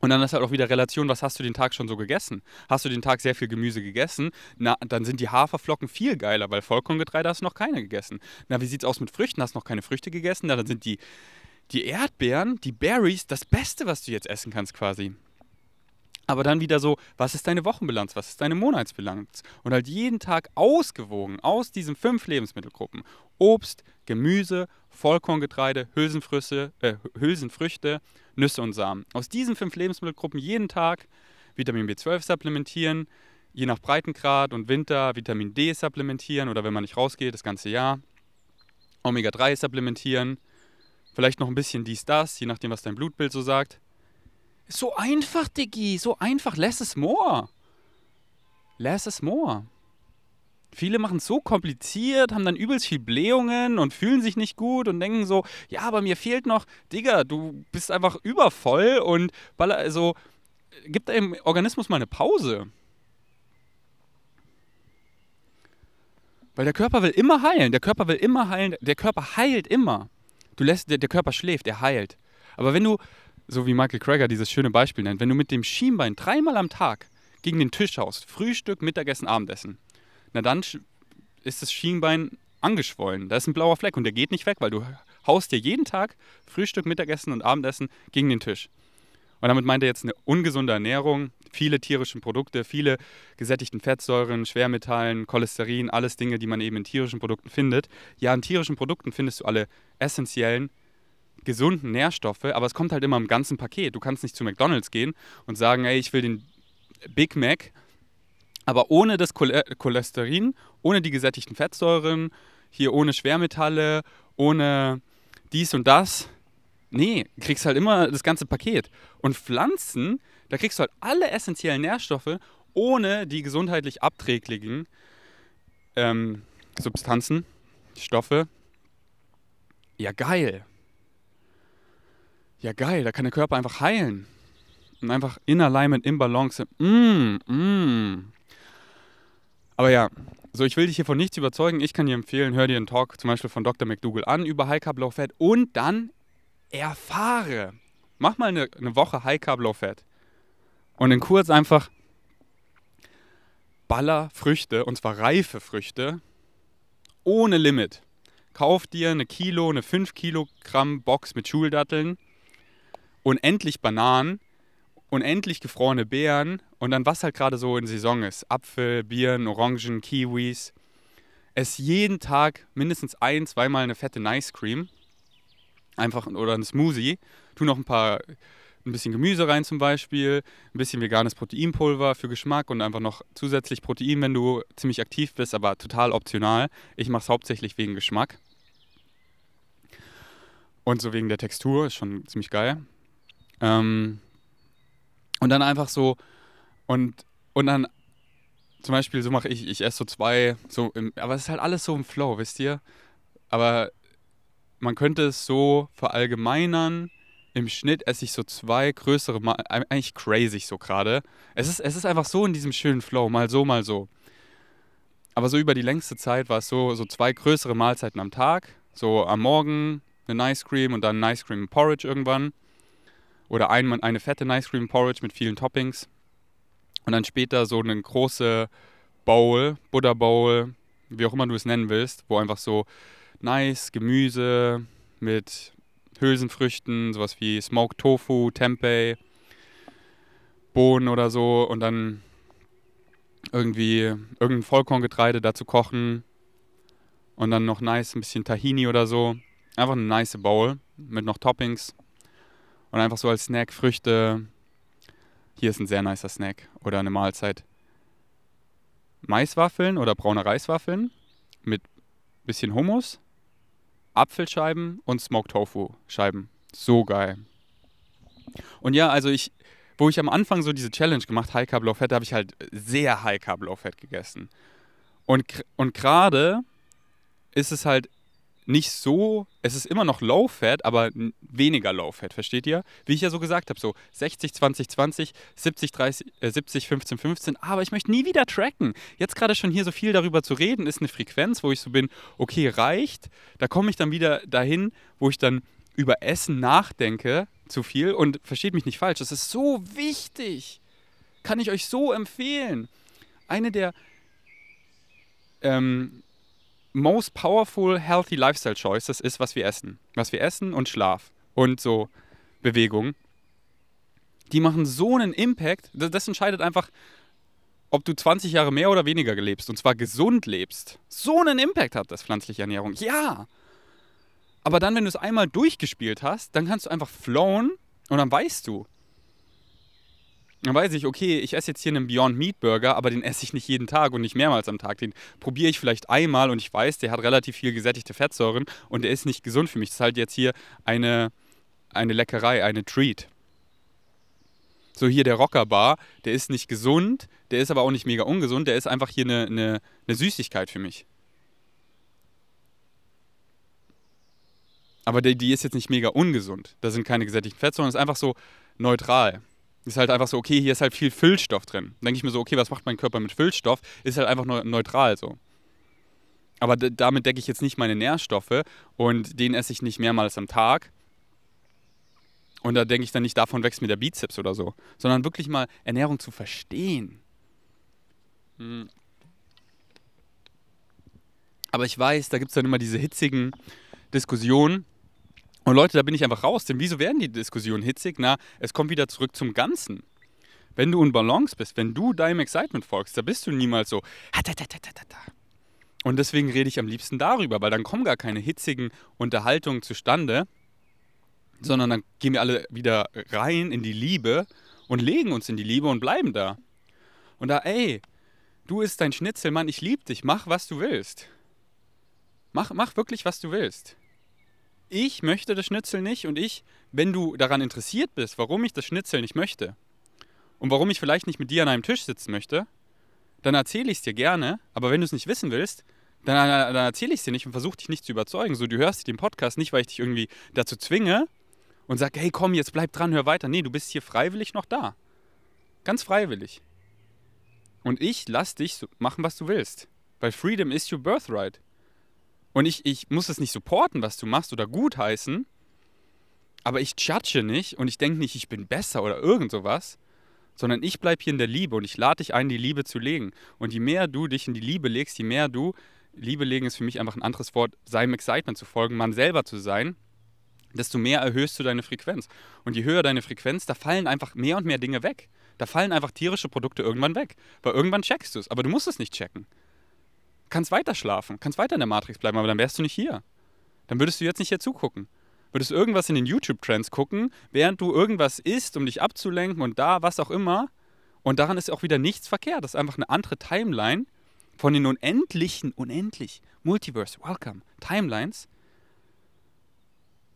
Speaker 1: Und dann ist halt auch wieder Relation, was hast du den Tag schon so gegessen? Hast du den Tag sehr viel Gemüse gegessen? Na, dann sind die Haferflocken viel geiler, weil Vollkorngetreide hast du noch keine gegessen. Na, wie sieht's aus mit Früchten? Hast du noch keine Früchte gegessen? Na, dann sind die, die Erdbeeren, die Berries, das Beste, was du jetzt essen kannst quasi. Aber dann wieder so, was ist deine Wochenbilanz, was ist deine Monatsbilanz? Und halt jeden Tag ausgewogen aus diesen fünf Lebensmittelgruppen. Obst, Gemüse, Vollkorngetreide, Hülsenfrüchte, äh, Hülsenfrüchte, Nüsse und Samen. Aus diesen fünf Lebensmittelgruppen jeden Tag Vitamin B12 supplementieren, je nach Breitengrad und Winter Vitamin D supplementieren oder wenn man nicht rausgeht, das ganze Jahr. Omega-3 supplementieren, vielleicht noch ein bisschen dies, das, je nachdem, was dein Blutbild so sagt. So einfach, Diggi, so einfach. Less is more. Less is more. Viele machen es so kompliziert, haben dann übelst viel Blähungen und fühlen sich nicht gut und denken so, ja, aber mir fehlt noch, Digga, du bist einfach übervoll und baller, also gib deinem Organismus mal eine Pause. Weil der Körper will immer heilen, der Körper will immer heilen, der Körper heilt immer. Du lässt, der, der Körper schläft, er heilt. Aber wenn du so wie Michael Krager dieses schöne Beispiel nennt, wenn du mit dem Schienbein dreimal am Tag gegen den Tisch haust, Frühstück, Mittagessen, Abendessen, na dann ist das Schienbein angeschwollen. Da ist ein blauer Fleck und der geht nicht weg, weil du haust dir jeden Tag Frühstück, Mittagessen und Abendessen gegen den Tisch. Und damit meint er jetzt eine ungesunde Ernährung, viele tierische Produkte, viele gesättigten Fettsäuren, Schwermetallen, Cholesterin, alles Dinge, die man eben in tierischen Produkten findet. Ja, in tierischen Produkten findest du alle essentiellen gesunden Nährstoffe, aber es kommt halt immer im ganzen Paket. Du kannst nicht zu McDonald's gehen und sagen, ey, ich will den Big Mac, aber ohne das Cholesterin, ohne die gesättigten Fettsäuren, hier ohne Schwermetalle, ohne dies und das. Nee, kriegst halt immer das ganze Paket. Und Pflanzen, da kriegst du halt alle essentiellen Nährstoffe ohne die gesundheitlich abträglichen ähm, Substanzen, Stoffe. Ja, geil ja geil, da kann der Körper einfach heilen. Und einfach in Alignment, in Balance. Mm, mm. Aber ja, so ich will dich hier von nichts überzeugen. Ich kann dir empfehlen, hör dir einen Talk zum Beispiel von Dr. McDougall an über High Carb Low Fat und dann erfahre. Mach mal eine, eine Woche High Carb Low Fat. Und in kurz einfach baller Früchte, und zwar reife Früchte, ohne Limit. Kauf dir eine Kilo, eine 5 Kilogramm Box mit Schuldatteln unendlich Bananen, unendlich gefrorene Beeren und dann was halt gerade so in Saison ist. Apfel, Birnen, Orangen, Kiwis. Ess jeden Tag mindestens ein, zweimal eine fette Nice Cream. Einfach oder ein Smoothie. Tu noch ein paar ein bisschen Gemüse rein zum Beispiel, ein bisschen veganes Proteinpulver für Geschmack und einfach noch zusätzlich Protein, wenn du ziemlich aktiv bist, aber total optional. Ich mache es hauptsächlich wegen Geschmack. Und so wegen der Textur, ist schon ziemlich geil. Ähm, und dann einfach so, und, und dann zum Beispiel, so mache ich, ich esse so zwei, so im, aber es ist halt alles so im Flow, wisst ihr? Aber man könnte es so verallgemeinern. Im Schnitt esse ich so zwei größere, Mal eigentlich crazy so gerade. Es ist, es ist einfach so in diesem schönen Flow, mal so, mal so. Aber so über die längste Zeit war es so, so zwei größere Mahlzeiten am Tag. So am Morgen eine Ice Cream und dann ein Ice Cream Porridge irgendwann. Oder ein, eine fette Nice Cream Porridge mit vielen Toppings. Und dann später so eine große Bowl, Buddha Bowl, wie auch immer du es nennen willst, wo einfach so nice Gemüse mit Hülsenfrüchten, sowas wie Smoked Tofu, Tempeh, Bohnen oder so und dann irgendwie irgendein Vollkorngetreide dazu kochen und dann noch nice ein bisschen Tahini oder so. Einfach eine nice Bowl mit noch Toppings. Und einfach so als Snack Früchte. Hier ist ein sehr nicer Snack oder eine Mahlzeit. Maiswaffeln oder braune Reiswaffeln mit bisschen Hummus, Apfelscheiben und Smoked Tofu Scheiben. So geil. Und ja, also ich, wo ich am Anfang so diese Challenge gemacht, High Carb Low Fat, habe ich halt sehr High Carb Low Fat gegessen. Und, und gerade ist es halt nicht so, es ist immer noch Low Fat, aber weniger Low Fat, versteht ihr? Wie ich ja so gesagt habe, so 60, 20, 20, 70, 30, äh, 70, 15, 15, aber ich möchte nie wieder tracken. Jetzt gerade schon hier so viel darüber zu reden, ist eine Frequenz, wo ich so bin, okay, reicht. Da komme ich dann wieder dahin, wo ich dann über Essen nachdenke, zu viel und versteht mich nicht falsch, das ist so wichtig. Kann ich euch so empfehlen. Eine der ähm, most powerful healthy lifestyle choices ist, was wir essen. Was wir essen und Schlaf und so Bewegung. Die machen so einen Impact. Das entscheidet einfach, ob du 20 Jahre mehr oder weniger lebst und zwar gesund lebst. So einen Impact hat das pflanzliche Ernährung. Ja. Aber dann, wenn du es einmal durchgespielt hast, dann kannst du einfach flowen und dann weißt du, dann weiß ich, okay, ich esse jetzt hier einen Beyond Meat Burger, aber den esse ich nicht jeden Tag und nicht mehrmals am Tag. Den probiere ich vielleicht einmal und ich weiß, der hat relativ viel gesättigte Fettsäuren und der ist nicht gesund für mich. Das ist halt jetzt hier eine, eine Leckerei, eine Treat. So hier der Rockerbar, der ist nicht gesund, der ist aber auch nicht mega ungesund, der ist einfach hier eine, eine, eine Süßigkeit für mich. Aber die, die ist jetzt nicht mega ungesund. Da sind keine gesättigten Fettsäuren, das ist einfach so neutral. Ist halt einfach so, okay, hier ist halt viel Füllstoff drin. Dann denke ich mir so, okay, was macht mein Körper mit Füllstoff? Ist halt einfach nur neutral so. Aber damit decke ich jetzt nicht meine Nährstoffe und den esse ich nicht mehrmals am Tag. Und da denke ich dann nicht, davon wächst mir der Bizeps oder so. Sondern wirklich mal Ernährung zu verstehen. Hm. Aber ich weiß, da gibt es dann immer diese hitzigen Diskussionen und Leute, da bin ich einfach raus, denn wieso werden die Diskussionen hitzig? Na, es kommt wieder zurück zum Ganzen. Wenn du in Balance bist, wenn du deinem Excitement folgst, da bist du niemals so. Und deswegen rede ich am liebsten darüber, weil dann kommen gar keine hitzigen Unterhaltungen zustande, sondern dann gehen wir alle wieder rein in die Liebe und legen uns in die Liebe und bleiben da. Und da, ey, du isst dein Schnitzel, Mann, ich liebe dich, mach, was du willst. Mach, mach wirklich, was du willst ich möchte das Schnitzel nicht und ich, wenn du daran interessiert bist, warum ich das Schnitzel nicht möchte und warum ich vielleicht nicht mit dir an einem Tisch sitzen möchte, dann erzähle ich es dir gerne, aber wenn du es nicht wissen willst, dann, dann erzähle ich es dir nicht und versuche dich nicht zu überzeugen. So, du hörst den Podcast nicht, weil ich dich irgendwie dazu zwinge und sage, hey komm, jetzt bleib dran, hör weiter. Nee, du bist hier freiwillig noch da. Ganz freiwillig. Und ich lass dich machen, was du willst. Weil Freedom is your birthright. Und ich, ich muss es nicht supporten, was du machst oder gutheißen, aber ich judge nicht und ich denke nicht, ich bin besser oder irgend sowas, sondern ich bleibe hier in der Liebe und ich lade dich ein, die Liebe zu legen. Und je mehr du dich in die Liebe legst, je mehr du, Liebe legen ist für mich einfach ein anderes Wort, seinem Excitement zu folgen, man selber zu sein, desto mehr erhöhst du deine Frequenz. Und je höher deine Frequenz, da fallen einfach mehr und mehr Dinge weg. Da fallen einfach tierische Produkte irgendwann weg. Weil irgendwann checkst du es, aber du musst es nicht checken kannst weiter schlafen, kannst weiter in der Matrix bleiben, aber dann wärst du nicht hier. Dann würdest du jetzt nicht hier zugucken. Würdest irgendwas in den YouTube-Trends gucken, während du irgendwas isst, um dich abzulenken und da, was auch immer. Und daran ist auch wieder nichts verkehrt. Das ist einfach eine andere Timeline von den unendlichen, unendlich, Multiverse, welcome, Timelines.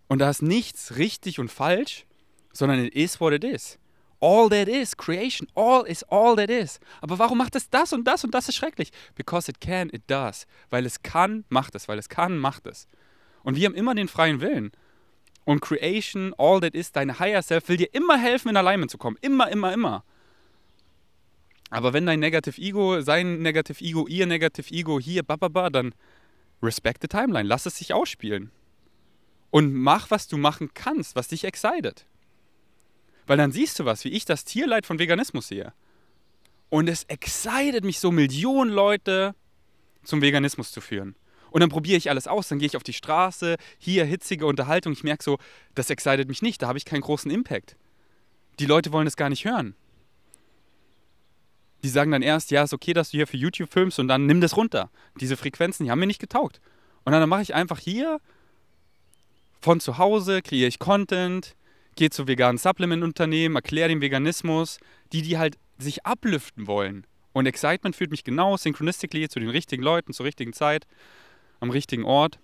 Speaker 1: Und da ist nichts richtig und falsch, sondern it is what it is. All that is, creation, all is all that is. Aber warum macht es das und das und das ist schrecklich? Because it can, it does. Weil es kann, macht es. Weil es kann, macht es. Und wir haben immer den freien Willen. Und Creation, all that is, deine Higher Self will dir immer helfen, in Alignment zu kommen. Immer, immer, immer. Aber wenn dein Negative Ego, sein Negative Ego, ihr Negative Ego hier, bababa, dann respect the timeline. Lass es sich ausspielen. Und mach, was du machen kannst, was dich excited. Weil dann siehst du was, wie ich das Tierleid von Veganismus sehe. Und es excited mich so, Millionen Leute zum Veganismus zu führen. Und dann probiere ich alles aus, dann gehe ich auf die Straße, hier hitzige Unterhaltung. Ich merke so, das excited mich nicht, da habe ich keinen großen Impact. Die Leute wollen es gar nicht hören. Die sagen dann erst, ja, ist okay, dass du hier für YouTube filmst und dann nimm das runter. Diese Frequenzen, die haben mir nicht getaugt. Und dann mache ich einfach hier von zu Hause, kreiere ich Content, gehe zu veganen Supplement-Unternehmen, erkläre den Veganismus, die, die halt sich ablüften wollen. Und Excitement führt mich genau synchronistically zu den richtigen Leuten, zur richtigen Zeit, am richtigen Ort.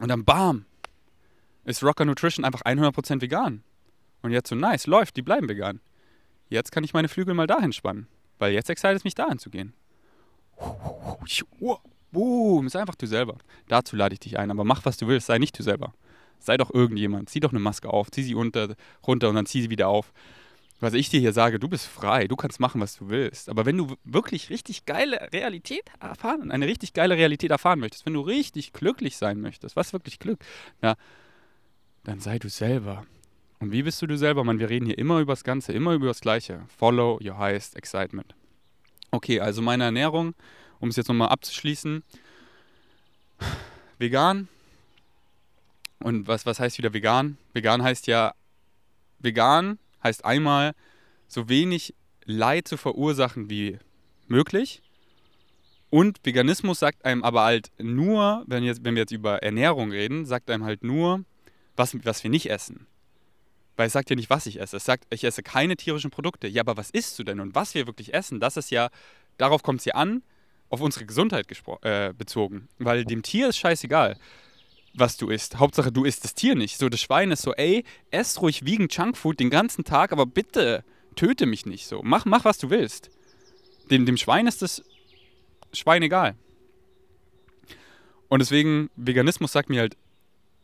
Speaker 1: Und dann bam, ist Rocker Nutrition einfach 100% vegan. Und jetzt so, nice, läuft, die bleiben vegan. Jetzt kann ich meine Flügel mal dahin spannen, weil jetzt excited es mich dahin zu gehen. Boom, sei einfach du selber. Dazu lade ich dich ein, aber mach, was du willst, sei nicht du selber. Sei doch irgendjemand. Zieh doch eine Maske auf, zieh sie unter, runter und dann zieh sie wieder auf. Was ich dir hier sage, du bist frei, du kannst machen, was du willst. Aber wenn du wirklich richtig geile Realität erfahren, eine richtig geile Realität erfahren möchtest, wenn du richtig glücklich sein möchtest, was wirklich Glück? Ja, dann sei du selber. Und wie bist du du selber? Man, wir reden hier immer über das Ganze, immer über das Gleiche. Follow your highest excitement. Okay, also meine Ernährung, um es jetzt nochmal abzuschließen. Vegan. Und was, was heißt wieder vegan? Vegan heißt ja, vegan heißt einmal, so wenig Leid zu verursachen wie möglich. Und Veganismus sagt einem aber halt nur, wenn, jetzt, wenn wir jetzt über Ernährung reden, sagt einem halt nur, was, was wir nicht essen. Weil es sagt ja nicht, was ich esse. Es sagt, ich esse keine tierischen Produkte. Ja, aber was isst du denn? Und was wir wirklich essen, das ist ja, darauf kommt es ja an, auf unsere Gesundheit äh, bezogen. Weil dem Tier ist scheißegal, was du isst. Hauptsache, du isst das Tier nicht. So, das Schwein ist so, ey, ess ruhig wiegen Junkfood den ganzen Tag, aber bitte töte mich nicht so. Mach, mach was du willst. Dem, dem Schwein ist das Schwein egal. Und deswegen, Veganismus sagt mir halt,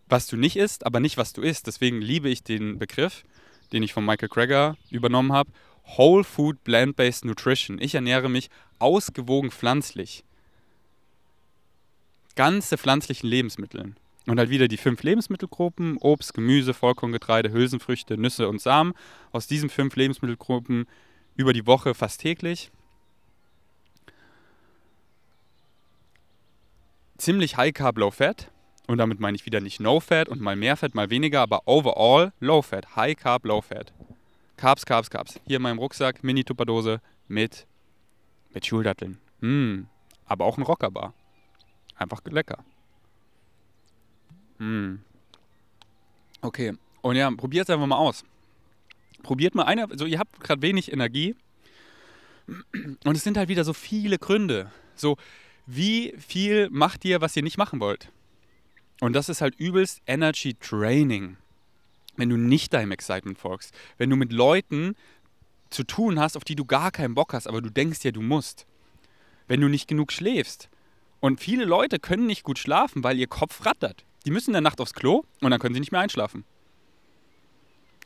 Speaker 1: was du nicht isst, aber nicht, was du isst. Deswegen liebe ich den Begriff, den ich von Michael Greger übernommen habe. Whole Food Plant-Based Nutrition. Ich ernähre mich ausgewogen pflanzlich. Ganze pflanzlichen Lebensmitteln. Und halt wieder die fünf Lebensmittelgruppen: Obst, Gemüse, Vollkorngetreide, Hülsenfrüchte, Nüsse und Samen. Aus diesen fünf Lebensmittelgruppen über die Woche fast täglich. Ziemlich High Carb, Low Fat. Und damit meine ich wieder nicht No Fat und mal mehr Fett, mal weniger, aber overall Low Fat, High Carb, Low Fat. Carbs, Carbs, Carbs. Hier in meinem Rucksack Mini-Tupperdose mit, mit Schuldatteln. Mm, aber auch ein Rockerbar. Einfach lecker. Mm. Okay, und ja, probiert es einfach mal aus. Probiert mal eine, also ihr habt gerade wenig Energie und es sind halt wieder so viele Gründe. So, wie viel macht ihr, was ihr nicht machen wollt? Und das ist halt übelst Energy Training, wenn du nicht deinem Excitement folgst. Wenn du mit Leuten zu tun hast, auf die du gar keinen Bock hast, aber du denkst ja, du musst. Wenn du nicht genug schläfst. Und viele Leute können nicht gut schlafen, weil ihr Kopf rattert. Die müssen in der Nacht aufs Klo und dann können sie nicht mehr einschlafen.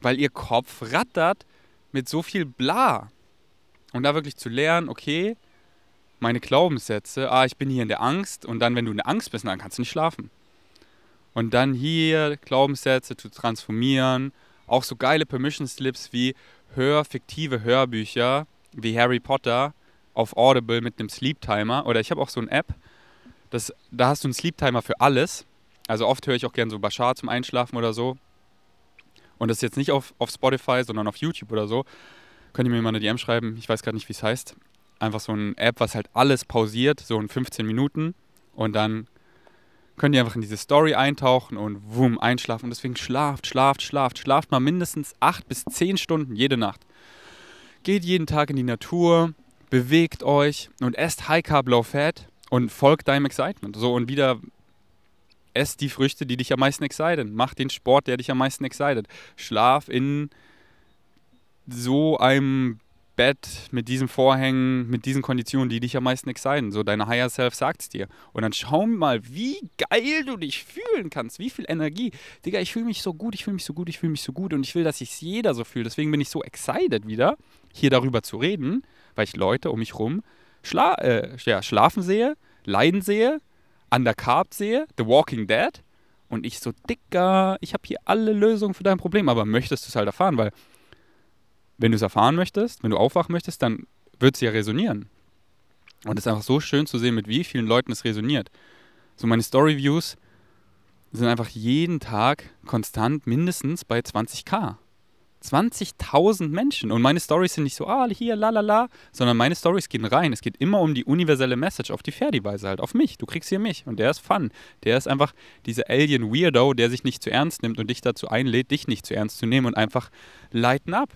Speaker 1: Weil ihr Kopf rattert mit so viel Bla. Und da wirklich zu lernen, okay, meine Glaubenssätze, ah, ich bin hier in der Angst und dann, wenn du in der Angst bist, dann kannst du nicht schlafen. Und dann hier Glaubenssätze zu transformieren. Auch so geile Permission Slips wie hör fiktive Hörbücher wie Harry Potter auf Audible mit einem Sleep Timer. Oder ich habe auch so eine App, das, da hast du einen Sleep Timer für alles. Also oft höre ich auch gerne so Bashar zum Einschlafen oder so. Und das ist jetzt nicht auf, auf Spotify, sondern auf YouTube oder so. Könnt ihr mir mal eine DM schreiben, ich weiß gerade nicht, wie es heißt. Einfach so eine App, was halt alles pausiert, so in 15 Minuten. Und dann könnt ihr einfach in diese Story eintauchen und wumm, einschlafen. Und deswegen schlaft, schlaft, schlaft, schlaft mal mindestens acht bis zehn Stunden jede Nacht. Geht jeden Tag in die Natur, bewegt euch und esst High Carb, Low Fat und folgt deinem Excitement. So und wieder esst die Früchte, die dich am meisten exciten. Mach den Sport, der dich am meisten excited. Schlaf in so einem Bett mit diesen Vorhängen, mit diesen Konditionen, die dich am meisten exciten. So, deine Higher Self sagt es dir. Und dann schau mal, wie geil du dich fühlen kannst, wie viel Energie. Digga, ich fühle mich so gut, ich fühle mich so gut, ich fühle mich so gut und ich will, dass sich jeder so fühlt. Deswegen bin ich so excited wieder, hier darüber zu reden, weil ich Leute um mich rum schla äh, ja, schlafen sehe, leiden sehe, undercarb sehe, The Walking Dead. Und ich so, Dicker, ich habe hier alle Lösungen für dein Problem, aber möchtest du es halt erfahren, weil wenn du es erfahren möchtest, wenn du aufwachen möchtest, dann wird es ja resonieren. Und es ist einfach so schön zu sehen, mit wie vielen Leuten es resoniert. So meine Story-Views sind einfach jeden Tag konstant mindestens bei 20k. 20.000 Menschen. Und meine Stories sind nicht so, ah, hier, la, la, la, sondern meine Stories gehen rein. Es geht immer um die universelle Message, auf die Ferdi-Weise halt, auf mich. Du kriegst hier mich. Und der ist fun. Der ist einfach dieser Alien-Weirdo, der sich nicht zu ernst nimmt und dich dazu einlädt, dich nicht zu ernst zu nehmen und einfach lighten up.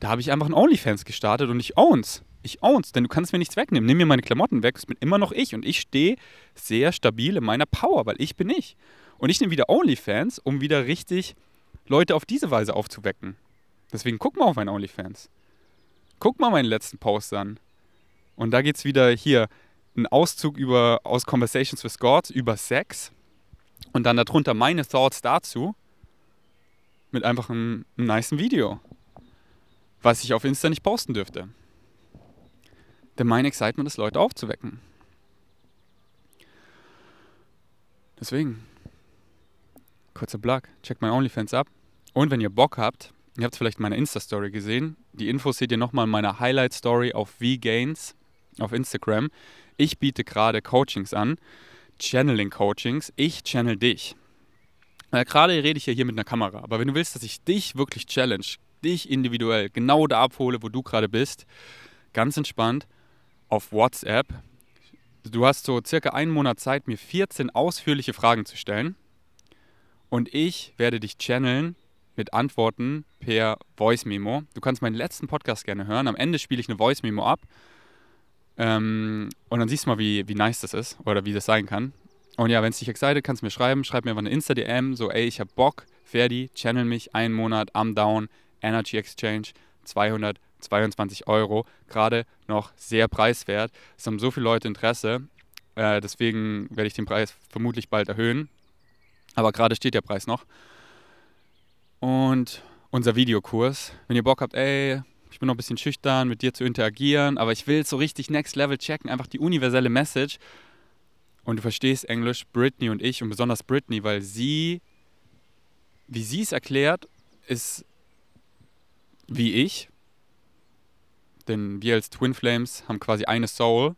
Speaker 1: Da habe ich einfach ein OnlyFans gestartet und ich owns. Ich owns, denn du kannst mir nichts wegnehmen. Nimm mir meine Klamotten weg, es bin immer noch ich. Und ich stehe sehr stabil in meiner Power, weil ich bin ich. Und ich nehme wieder OnlyFans, um wieder richtig Leute auf diese Weise aufzuwecken. Deswegen guck mal auf mein OnlyFans. Guck mal meinen letzten Post an. Und da geht es wieder hier. ein Auszug über, aus Conversations with God über Sex und dann darunter meine Thoughts dazu mit einfach einem, einem niceen Video, was ich auf Insta nicht posten dürfte. Denn mein Excitement ist, Leute aufzuwecken. Deswegen, kurzer Plug, check mein OnlyFans ab. Und wenn ihr Bock habt, ihr habt vielleicht meine Insta-Story gesehen. Die Infos seht ihr nochmal in meiner Highlight-Story auf VGains auf Instagram. Ich biete gerade Coachings an, Channeling-Coachings. Ich channel dich. Weil gerade rede ich ja hier mit einer Kamera, aber wenn du willst, dass ich dich wirklich challenge, dich individuell genau da abhole, wo du gerade bist, ganz entspannt auf WhatsApp. Du hast so circa einen Monat Zeit, mir 14 ausführliche Fragen zu stellen. Und ich werde dich channeln mit Antworten per Voice Memo. Du kannst meinen letzten Podcast gerne hören. Am Ende spiele ich eine Voice Memo ab. Ähm, und dann siehst du mal, wie, wie nice das ist oder wie das sein kann. Und ja, wenn es dich excited, kannst du mir schreiben. Schreib mir einfach eine Insta-DM, so, ey, ich hab Bock, Ferdi, channel mich, einen Monat, am Down, Energy Exchange, 222 Euro. Gerade noch sehr preiswert. Es haben so viele Leute Interesse. Äh, deswegen werde ich den Preis vermutlich bald erhöhen. Aber gerade steht der Preis noch. Und unser Videokurs. Wenn ihr Bock habt, ey, ich bin noch ein bisschen schüchtern, mit dir zu interagieren, aber ich will so richtig Next Level checken, einfach die universelle Message und du verstehst Englisch, Britney und ich und besonders Britney, weil sie, wie sie es erklärt, ist wie ich. Denn wir als Twin Flames haben quasi eine Soul,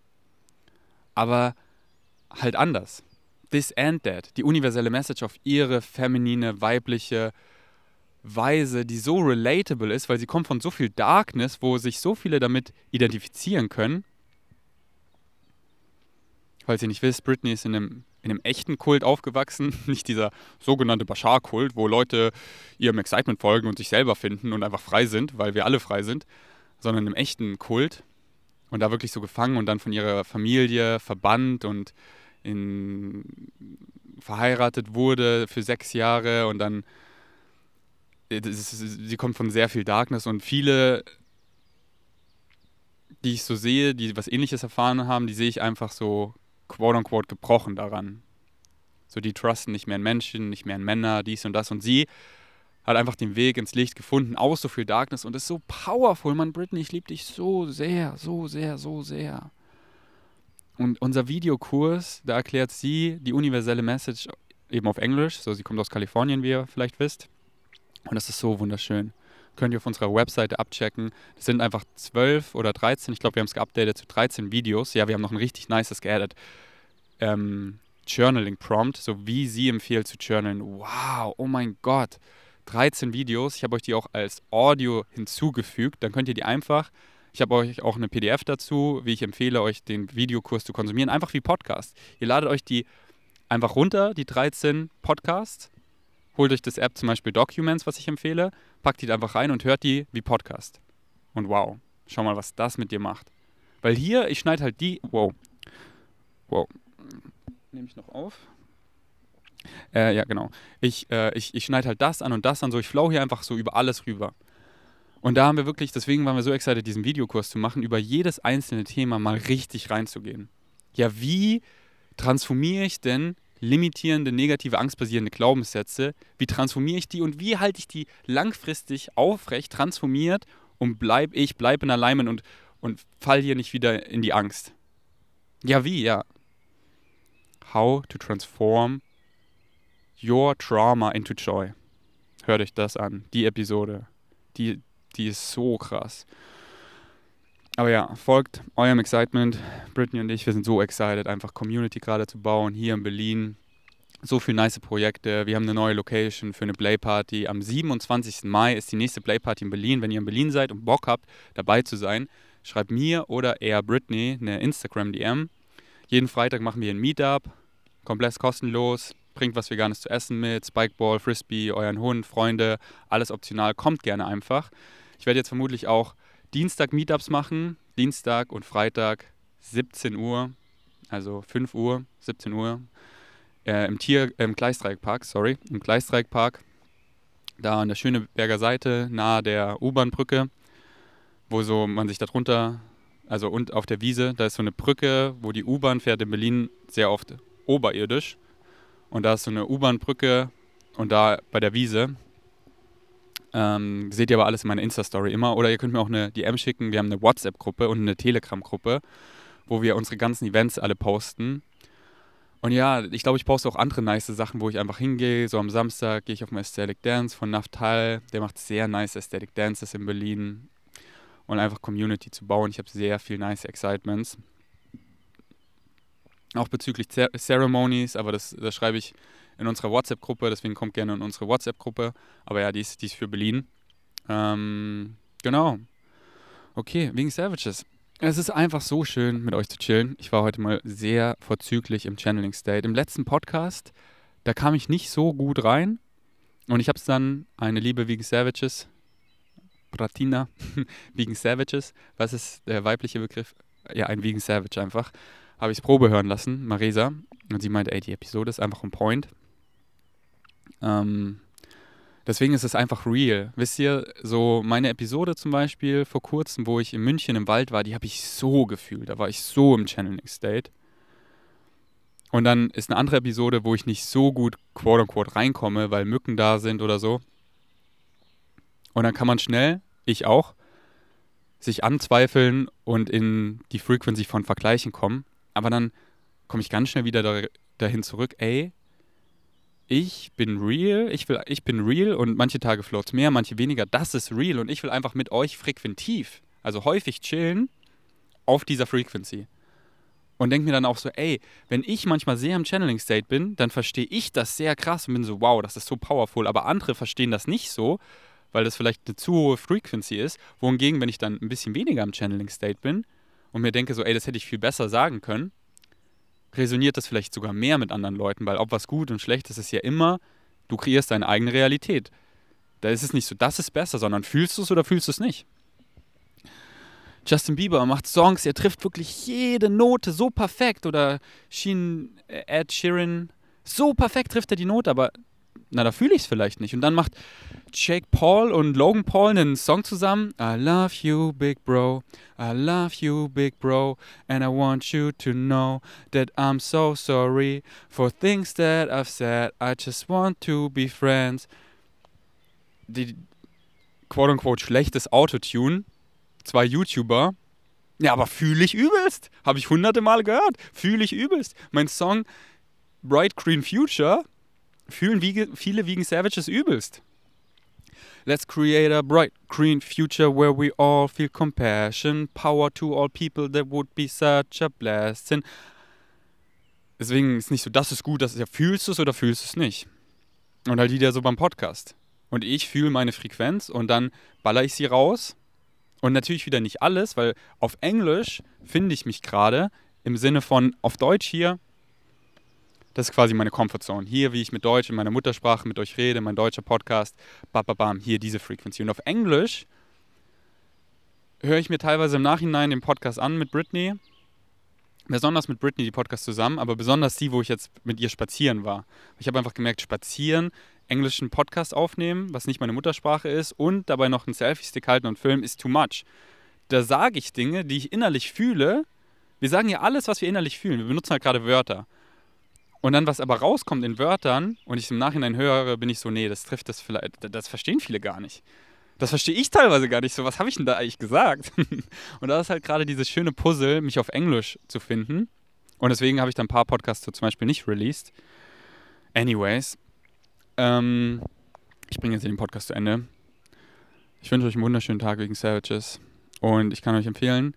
Speaker 1: aber halt anders. This and that. Die universelle Message auf ihre feminine, weibliche Weise, die so relatable ist, weil sie kommt von so viel Darkness, wo sich so viele damit identifizieren können. Falls ihr nicht wisst, Britney ist in einem, in einem echten Kult aufgewachsen, nicht dieser sogenannte Bashar-Kult, wo Leute ihrem Excitement folgen und sich selber finden und einfach frei sind, weil wir alle frei sind, sondern einem echten Kult und da wirklich so gefangen und dann von ihrer Familie verbannt und in, verheiratet wurde für sechs Jahre und dann ist, sie kommt von sehr viel Darkness und viele, die ich so sehe, die was ähnliches erfahren haben, die sehe ich einfach so quote-unquote gebrochen daran. So, die trusten nicht mehr in Menschen, nicht mehr in Männer, dies und das. Und sie hat einfach den Weg ins Licht gefunden, aus so viel Darkness und ist so powerful, Mann, Britney, ich liebe dich so sehr, so sehr, so sehr. Und unser Videokurs, da erklärt sie die universelle Message eben auf Englisch. So, sie kommt aus Kalifornien, wie ihr vielleicht wisst. Und das ist so wunderschön. Könnt ihr auf unserer Webseite abchecken. Das sind einfach 12 oder 13, ich glaube, wir haben es geupdatet zu 13 Videos. Ja, wir haben noch ein richtig nices geaddet. Ähm, Journaling Prompt, so wie sie empfiehlt zu journalen. Wow, oh mein Gott. 13 Videos. Ich habe euch die auch als Audio hinzugefügt. Dann könnt ihr die einfach. Ich habe euch auch eine PDF dazu, wie ich empfehle, euch den Videokurs zu konsumieren. Einfach wie Podcast. Ihr ladet euch die einfach runter, die 13 Podcasts. Holt euch das App zum Beispiel Documents, was ich empfehle packt die einfach rein und hört die wie Podcast. Und wow, schau mal, was das mit dir macht. Weil hier, ich schneide halt die. Wow. Wow. Nehme ich noch auf? Äh, ja, genau. Ich, äh, ich, ich schneide halt das an und das an. So, ich flow hier einfach so über alles rüber. Und da haben wir wirklich, deswegen waren wir so excited, diesen Videokurs zu machen, über jedes einzelne Thema mal richtig reinzugehen. Ja, wie transformiere ich denn limitierende, negative, angstbasierende Glaubenssätze, wie transformiere ich die und wie halte ich die langfristig aufrecht, transformiert und bleib ich, bleib in Alignment und, und fall hier nicht wieder in die Angst. Ja, wie? Ja. How to transform your trauma into joy. Hört euch das an, die Episode. Die, die ist so krass. Aber ja, folgt eurem Excitement. Brittany und ich, wir sind so excited, einfach Community gerade zu bauen hier in Berlin. So viele nice Projekte. Wir haben eine neue Location für eine Playparty. Am 27. Mai ist die nächste Playparty in Berlin. Wenn ihr in Berlin seid und Bock habt, dabei zu sein, schreibt mir oder eher Brittany eine Instagram-DM. Jeden Freitag machen wir ein Meetup, komplett kostenlos. Bringt was Veganes zu essen mit, Spikeball, Frisbee, euren Hund, Freunde, alles optional. Kommt gerne einfach. Ich werde jetzt vermutlich auch Dienstag Meetups machen, Dienstag und Freitag 17 Uhr, also 5 Uhr, 17 Uhr, äh, im Tier, äh, im Gleisdreieckpark, sorry, im Gleisdreieckpark, da an der Schöneberger Seite, nahe der U-Bahn-Brücke, wo so man sich darunter also und auf der Wiese, da ist so eine Brücke, wo die U-Bahn fährt in Berlin sehr oft oberirdisch. Und da ist so eine U-Bahn-Brücke und da bei der Wiese. Ähm, seht ihr aber alles in meiner Insta-Story immer. Oder ihr könnt mir auch eine DM schicken. Wir haben eine WhatsApp-Gruppe und eine Telegram-Gruppe, wo wir unsere ganzen Events alle posten. Und ja, ich glaube, ich poste auch andere nice Sachen, wo ich einfach hingehe. So am Samstag gehe ich auf ein Aesthetic Dance von Naftal. Der macht sehr nice Aesthetic Dances in Berlin. Und einfach Community zu bauen. Ich habe sehr viel nice Excitements. Auch bezüglich Ceremonies, aber das, das schreibe ich in unserer WhatsApp-Gruppe, deswegen kommt gerne in unsere WhatsApp-Gruppe. Aber ja, die ist, die ist für Berlin. Ähm, genau. Okay, wegen Savages. Es ist einfach so schön, mit euch zu chillen. Ich war heute mal sehr vorzüglich im Channeling State. Im letzten Podcast, da kam ich nicht so gut rein. Und ich habe es dann, eine Liebe Vegan Savages, Bratina, Vegan Savages, was ist der weibliche Begriff? Ja, ein Vegan Savage einfach. Habe ich es Probe hören lassen, Marisa. Und sie meinte, ey, die Episode ist einfach on point. Ähm, Deswegen ist es einfach real. Wisst ihr, so meine Episode zum Beispiel vor kurzem, wo ich in München im Wald war, die habe ich so gefühlt. Da war ich so im Channeling State. Und dann ist eine andere Episode, wo ich nicht so gut quote unquote reinkomme, weil Mücken da sind oder so. Und dann kann man schnell, ich auch, sich anzweifeln und in die Frequency von Vergleichen kommen. Aber dann komme ich ganz schnell wieder dahin zurück, ey, ich bin real, ich, will, ich bin real und manche Tage floats mehr, manche weniger. Das ist real und ich will einfach mit euch frequentiv, also häufig chillen auf dieser Frequency. Und denke mir dann auch so, ey, wenn ich manchmal sehr im Channeling State bin, dann verstehe ich das sehr krass und bin so, wow, das ist so powerful. Aber andere verstehen das nicht so, weil das vielleicht eine zu hohe Frequency ist. Wohingegen, wenn ich dann ein bisschen weniger im Channeling State bin und mir denke so, ey, das hätte ich viel besser sagen können, resoniert das vielleicht sogar mehr mit anderen Leuten, weil ob was gut und schlecht ist, ist ja immer, du kreierst deine eigene Realität. Da ist es nicht so, das ist besser, sondern fühlst du es oder fühlst du es nicht. Justin Bieber macht Songs, er trifft wirklich jede Note so perfekt oder Sheen, äh, Ed Sheeran, so perfekt trifft er die Note, aber na, da fühle ich es vielleicht nicht. Und dann macht Jake Paul und Logan Paul einen Song zusammen. I love you, big bro. I love you, big bro. And I want you to know that I'm so sorry for things that I've said. I just want to be friends. Die quote-unquote schlechtes Autotune. Zwei YouTuber. Ja, aber fühle ich übelst. Habe ich hunderte Male gehört. Fühle ich übelst. Mein Song Bright Green Future fühlen wie, viele Vegan Savages übelst. Let's create a bright green future where we all feel compassion, power to all people, that would be such a blessing. Deswegen ist nicht so, das ist gut, das ist ja, fühlst du es oder fühlst du es nicht? Und halt wieder so beim Podcast. Und ich fühle meine Frequenz und dann baller ich sie raus. Und natürlich wieder nicht alles, weil auf Englisch finde ich mich gerade im Sinne von auf Deutsch hier das ist quasi meine Comfortzone. Hier, wie ich mit Deutsch in meiner Muttersprache mit euch rede, mein deutscher Podcast, bam, bam, bam, hier diese Frequency. Und auf Englisch höre ich mir teilweise im Nachhinein den Podcast an mit Britney. Besonders mit Britney die Podcast zusammen, aber besonders die, wo ich jetzt mit ihr spazieren war. Ich habe einfach gemerkt, spazieren, englischen Podcast aufnehmen, was nicht meine Muttersprache ist, und dabei noch einen Selfie-Stick halten und filmen, ist too much. Da sage ich Dinge, die ich innerlich fühle. Wir sagen ja alles, was wir innerlich fühlen. Wir benutzen halt gerade Wörter. Und dann, was aber rauskommt in Wörtern und ich im Nachhinein höre, bin ich so, nee, das trifft das vielleicht, das verstehen viele gar nicht. Das verstehe ich teilweise gar nicht so. Was habe ich denn da eigentlich gesagt? und da ist halt gerade dieses schöne Puzzle, mich auf Englisch zu finden. Und deswegen habe ich dann ein paar Podcasts zum Beispiel nicht released. Anyways, ähm, ich bringe jetzt den Podcast zu Ende. Ich wünsche euch einen wunderschönen Tag wegen Savages. Und ich kann euch empfehlen,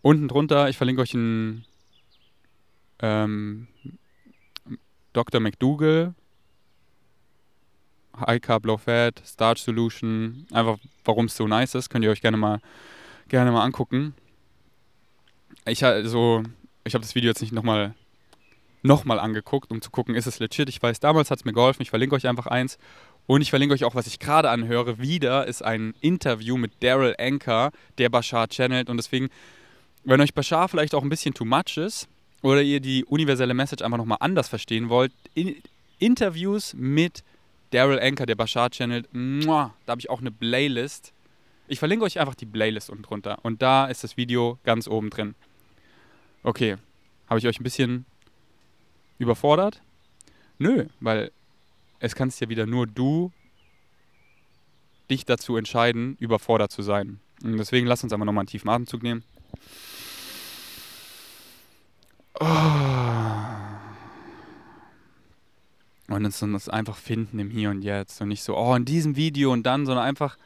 Speaker 1: unten drunter, ich verlinke euch ein ähm, Dr. McDougall, High Carb Low Fat, Starch Solution, einfach warum es so nice ist, könnt ihr euch gerne mal, gerne mal angucken. Ich, also, ich habe das Video jetzt nicht nochmal noch mal angeguckt, um zu gucken, ist es legit. Ich weiß, damals hat es mir geholfen. Ich verlinke euch einfach eins. Und ich verlinke euch auch, was ich gerade anhöre. Wieder ist ein Interview mit Daryl Anker, der Bashar channelt. Und deswegen, wenn euch Bashar vielleicht auch ein bisschen too much ist, oder ihr die universelle Message einfach nochmal anders verstehen wollt, in Interviews mit Daryl Anker, der Bashar Channel, da habe ich auch eine Playlist. Ich verlinke euch einfach die Playlist unten drunter. Und da ist das Video ganz oben drin. Okay, habe ich euch ein bisschen überfordert? Nö, weil es kannst ja wieder nur du dich dazu entscheiden, überfordert zu sein. Und deswegen lass uns einmal nochmal einen tiefen Atemzug nehmen. Und uns das einfach finden im Hier und Jetzt. Und nicht so, oh, in diesem Video und dann, sondern einfach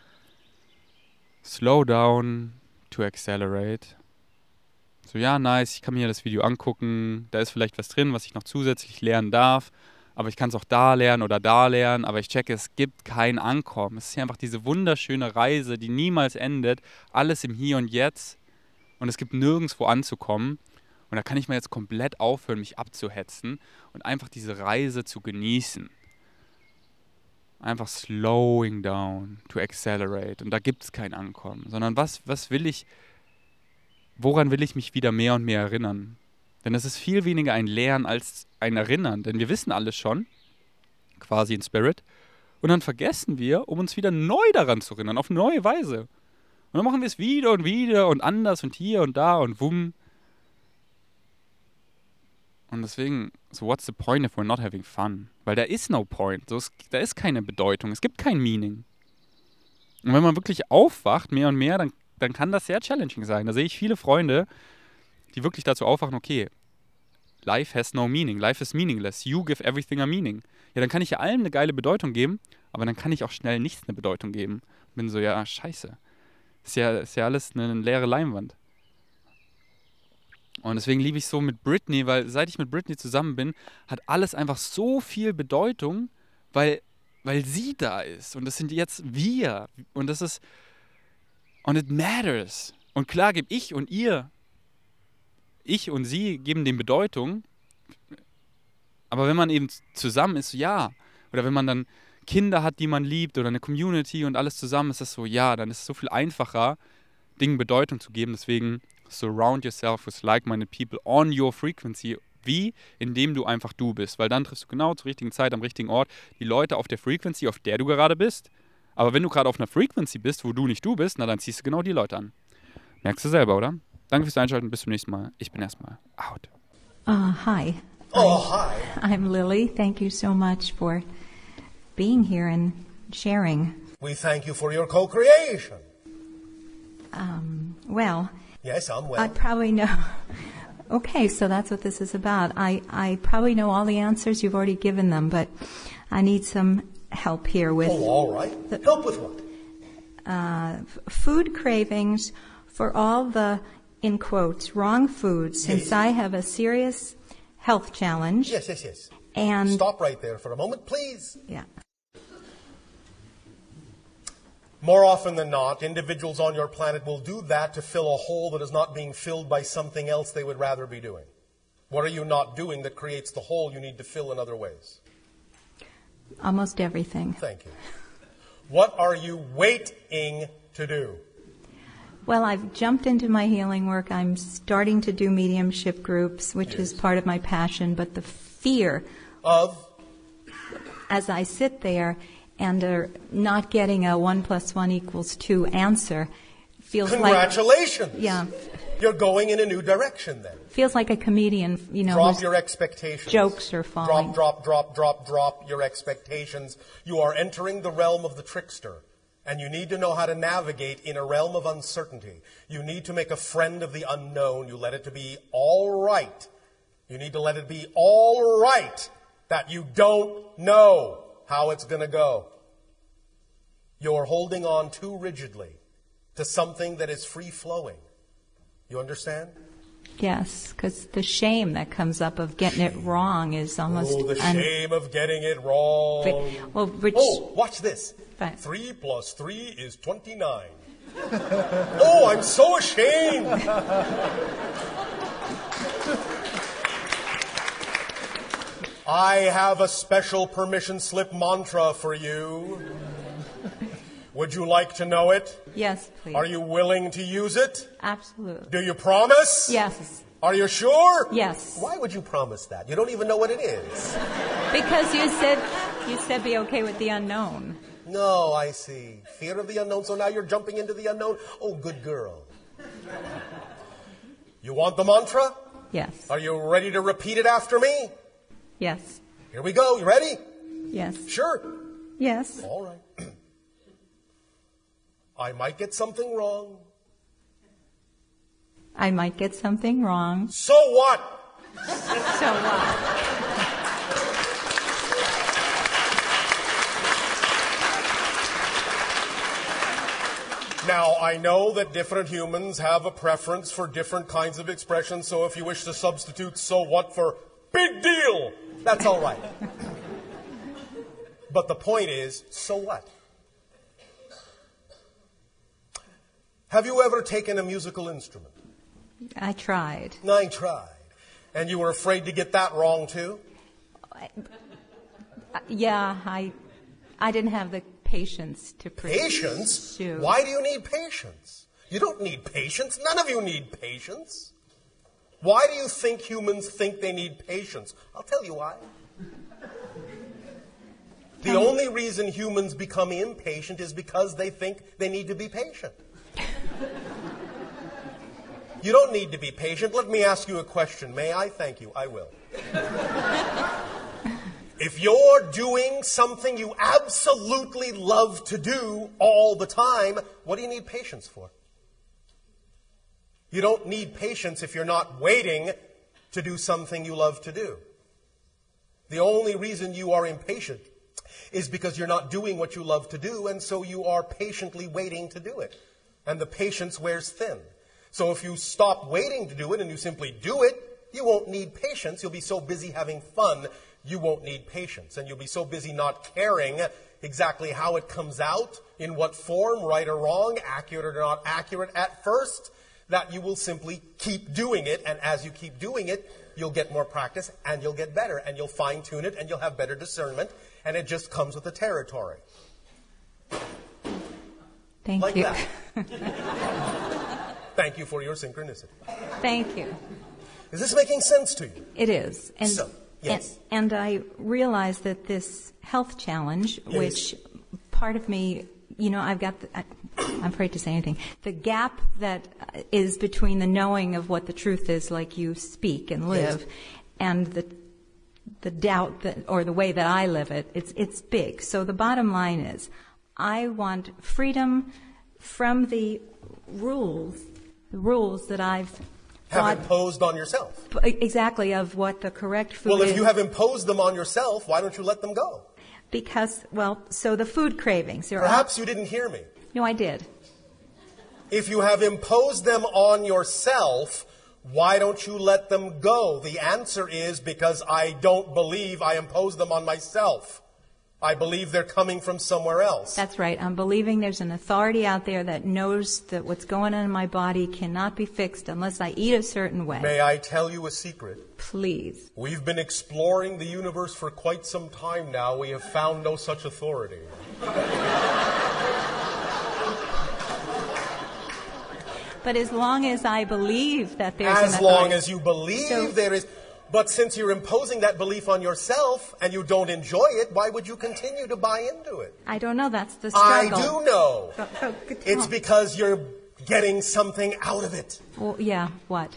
Speaker 1: slow down to accelerate. So, ja, nice, ich kann mir das Video angucken. Da ist vielleicht was drin, was ich noch zusätzlich lernen darf. Aber ich kann es auch da lernen oder da lernen. Aber ich checke, es gibt kein Ankommen. Es ist hier einfach diese wunderschöne Reise, die niemals endet. Alles im Hier und Jetzt. Und es gibt nirgendwo anzukommen. Und da kann ich mal jetzt komplett aufhören, mich abzuhetzen und einfach diese Reise zu genießen. Einfach slowing down to accelerate. Und da gibt es kein Ankommen, sondern was, was will ich, woran will ich mich wieder mehr und mehr erinnern? Denn es ist viel weniger ein Lernen als ein Erinnern, denn wir wissen alles schon, quasi in Spirit. Und dann vergessen wir, um uns wieder neu daran zu erinnern, auf neue Weise. Und dann machen wir es wieder und wieder und anders und hier und da und wumm. Und deswegen, so what's the point if we're not having fun? Weil da ist no point. So, es, da ist keine Bedeutung. Es gibt kein Meaning. Und wenn man wirklich aufwacht, mehr und mehr, dann, dann kann das sehr challenging sein. Da sehe ich viele Freunde, die wirklich dazu aufwachen, okay, life has no meaning, life is meaningless, you give everything a meaning. Ja, dann kann ich ja allem eine geile Bedeutung geben, aber dann kann ich auch schnell nichts eine Bedeutung geben. Bin so, ja, scheiße. Ist ja, ist ja alles eine leere Leinwand. Und deswegen liebe ich so mit Britney, weil seit ich mit Britney zusammen bin, hat alles einfach so viel Bedeutung, weil, weil sie da ist. Und das sind jetzt wir. Und das ist. Und it matters. Und klar gebe ich und ihr, ich und sie geben dem Bedeutung. Aber wenn man eben zusammen ist, ja. Oder wenn man dann Kinder hat, die man liebt, oder eine Community und alles zusammen, ist das so, ja, dann ist es so viel einfacher, Dingen Bedeutung zu geben. Deswegen surround yourself with like-minded people on your frequency. Wie? Indem du einfach du bist. Weil dann triffst du genau zur richtigen Zeit am richtigen Ort die Leute auf der Frequency, auf der du gerade bist. Aber wenn du gerade auf einer Frequency bist, wo du nicht du bist, na dann ziehst du genau die Leute an. Merkst du selber, oder? Danke fürs Einschalten. Bis zum nächsten Mal. Ich bin erstmal out.
Speaker 2: Uh, hi.
Speaker 3: Oh, hi.
Speaker 2: I'm Lily. Thank you so much for being here and sharing.
Speaker 3: We thank you for your co-creation.
Speaker 2: Um, well,
Speaker 3: Yes, I'm well.
Speaker 2: I probably know. Okay, so that's what this is about. I, I probably know all the answers. You've already given them, but I need some help here with
Speaker 3: oh, all right. Help with what?
Speaker 2: uh, food cravings for all the, in quotes, wrong foods, since
Speaker 3: Yes.
Speaker 2: I have a serious health challenge.
Speaker 3: Yes, yes, yes.
Speaker 2: And
Speaker 3: Stop right there for a moment, please.
Speaker 2: yeah,
Speaker 3: More often than not, individuals on your planet will do that to fill a hole that is not being filled by something else they would rather be doing. What are you not doing that creates the hole you need to fill in other ways?
Speaker 2: almost everything.
Speaker 3: Thank you. What are you waiting to do?
Speaker 2: Well, I've jumped into my healing work. I'm starting to do mediumship groups, which is part of my passion, but the fear
Speaker 3: Of
Speaker 2: as I sit there and are not getting a one plus one equals two answer feels like
Speaker 3: congratulations.
Speaker 2: yeah
Speaker 3: You're going in a new direction then.
Speaker 2: feels like a comedian, you know,
Speaker 3: Drop your expectations.
Speaker 2: jokes are falling.
Speaker 3: Drop, drop, drop, drop, drop your expectations. You are entering the realm of the trickster. And you need to know how to navigate in a realm of uncertainty. You need to make a friend of the unknown. You let it to be all right. You need to let it be all right that you don't know how it's going to go. You're holding on too rigidly to something that is free flowing. You understand?
Speaker 2: yes, because the shame that comes up of getting it wrong is almost
Speaker 3: Oh, the
Speaker 2: un-
Speaker 3: shame of getting it wrong.
Speaker 2: well, which
Speaker 3: Oh, watch this.
Speaker 2: Right.
Speaker 3: Three plus three is 29. oh, I'm so ashamed. I have a special permission slip mantra for you. Would you like to know it?
Speaker 2: yes, please,
Speaker 3: Are you willing to use it?
Speaker 2: absolutely
Speaker 3: Do you promise?
Speaker 2: yes,
Speaker 3: Are you sure?
Speaker 2: yes,
Speaker 3: Why would you promise that? You don't even know what it is.
Speaker 2: because you said you said be okay with the unknown.
Speaker 3: No, I see. Fear of the unknown, so now you're jumping into the unknown? Oh, good girl. You want the mantra?
Speaker 2: Yes.
Speaker 3: Are you ready to repeat it after me?
Speaker 2: Yes.
Speaker 3: Here we go. You ready?
Speaker 2: Yes.
Speaker 3: Sure.
Speaker 2: Yes.
Speaker 3: All right. I might get something wrong.
Speaker 2: I might get something wrong.
Speaker 3: So what?
Speaker 2: So what?
Speaker 3: Now, I know that different humans have a preference for different kinds of expressions, so if you wish to substitute so what for big deal, that's all right. but the point is, so what? Have you ever taken a musical instrument?
Speaker 2: I tried.
Speaker 3: I tried. And you were afraid to get that wrong too?
Speaker 2: Yeah, I, I didn't have the patience to
Speaker 3: Patience?
Speaker 2: pursue.
Speaker 3: Why do you need patience? You don't need patience. None of you need patience. Why do you think humans think they need patience? I'll tell you why. The only reason humans become impatient is because they think they need to be patient. You don't need to be patient. Let me ask you a question. May I? Thank you. I will. If you're doing something you absolutely love to do all the time, what do you need patience for? You don't need patience if you're not waiting to do something you love to do. The only reason you are impatient is because you're not doing what you love to do, and so you are patiently waiting to do it. And the patience wears thin. So if you stop waiting to do it and you simply do it, you won't need patience. You'll be so busy having fun, you won't need patience. And you'll be so busy not caring exactly how it comes out, in what form, right or wrong, accurate or not accurate at first, that you will simply keep doing it. And as you keep doing it, you'll get more practice and you'll get better and you'll fine tune it and you'll have better discernment. And it just comes with the territory.
Speaker 2: Thank
Speaker 3: Like
Speaker 2: you.
Speaker 3: Thank you for your synchronicity.
Speaker 2: Thank you.
Speaker 3: Is this making sense to you?
Speaker 2: It is. And,
Speaker 3: So, yes.
Speaker 2: and, and I realize that this health challenge,
Speaker 3: Yes.
Speaker 2: which part of me, you know, I've got, the, I, I'm afraid to say anything, the gap that uh, is between the knowing of what the truth is, like you speak and live,
Speaker 3: Yes.
Speaker 2: and the the doubt that, or the way that I live it, it's, it's big. So the bottom line is, I want freedom from the rules, the rules that I've
Speaker 3: Have imposed on yourself.
Speaker 2: exactly of what the correct food
Speaker 3: Well,
Speaker 2: is.
Speaker 3: if you have imposed them on yourself, why don't you let them go?
Speaker 2: because, well, so the food cravings.
Speaker 3: Perhaps you didn't hear me.
Speaker 2: No, I did.
Speaker 3: If you have imposed them on yourself, why don't you let them go? The answer is because I don't believe I imposed them on myself. I believe they're coming from somewhere else.
Speaker 2: That's right. I'm believing there's an authority out there that knows that what's going on in my body cannot be fixed unless I eat a certain way.
Speaker 3: May I tell you a secret?
Speaker 2: Please.
Speaker 3: We've been exploring the universe for quite some time now. We have found no such authority.
Speaker 2: But as long as I believe that there's
Speaker 3: As long as you believe
Speaker 2: So-
Speaker 3: there is. But since you're imposing that belief on yourself and you don't enjoy it, why would you continue to buy into it?
Speaker 2: I don't know. That's the struggle.
Speaker 3: I do know.
Speaker 2: So, good
Speaker 3: It's because you're getting something out of it.
Speaker 2: Well, yeah. What?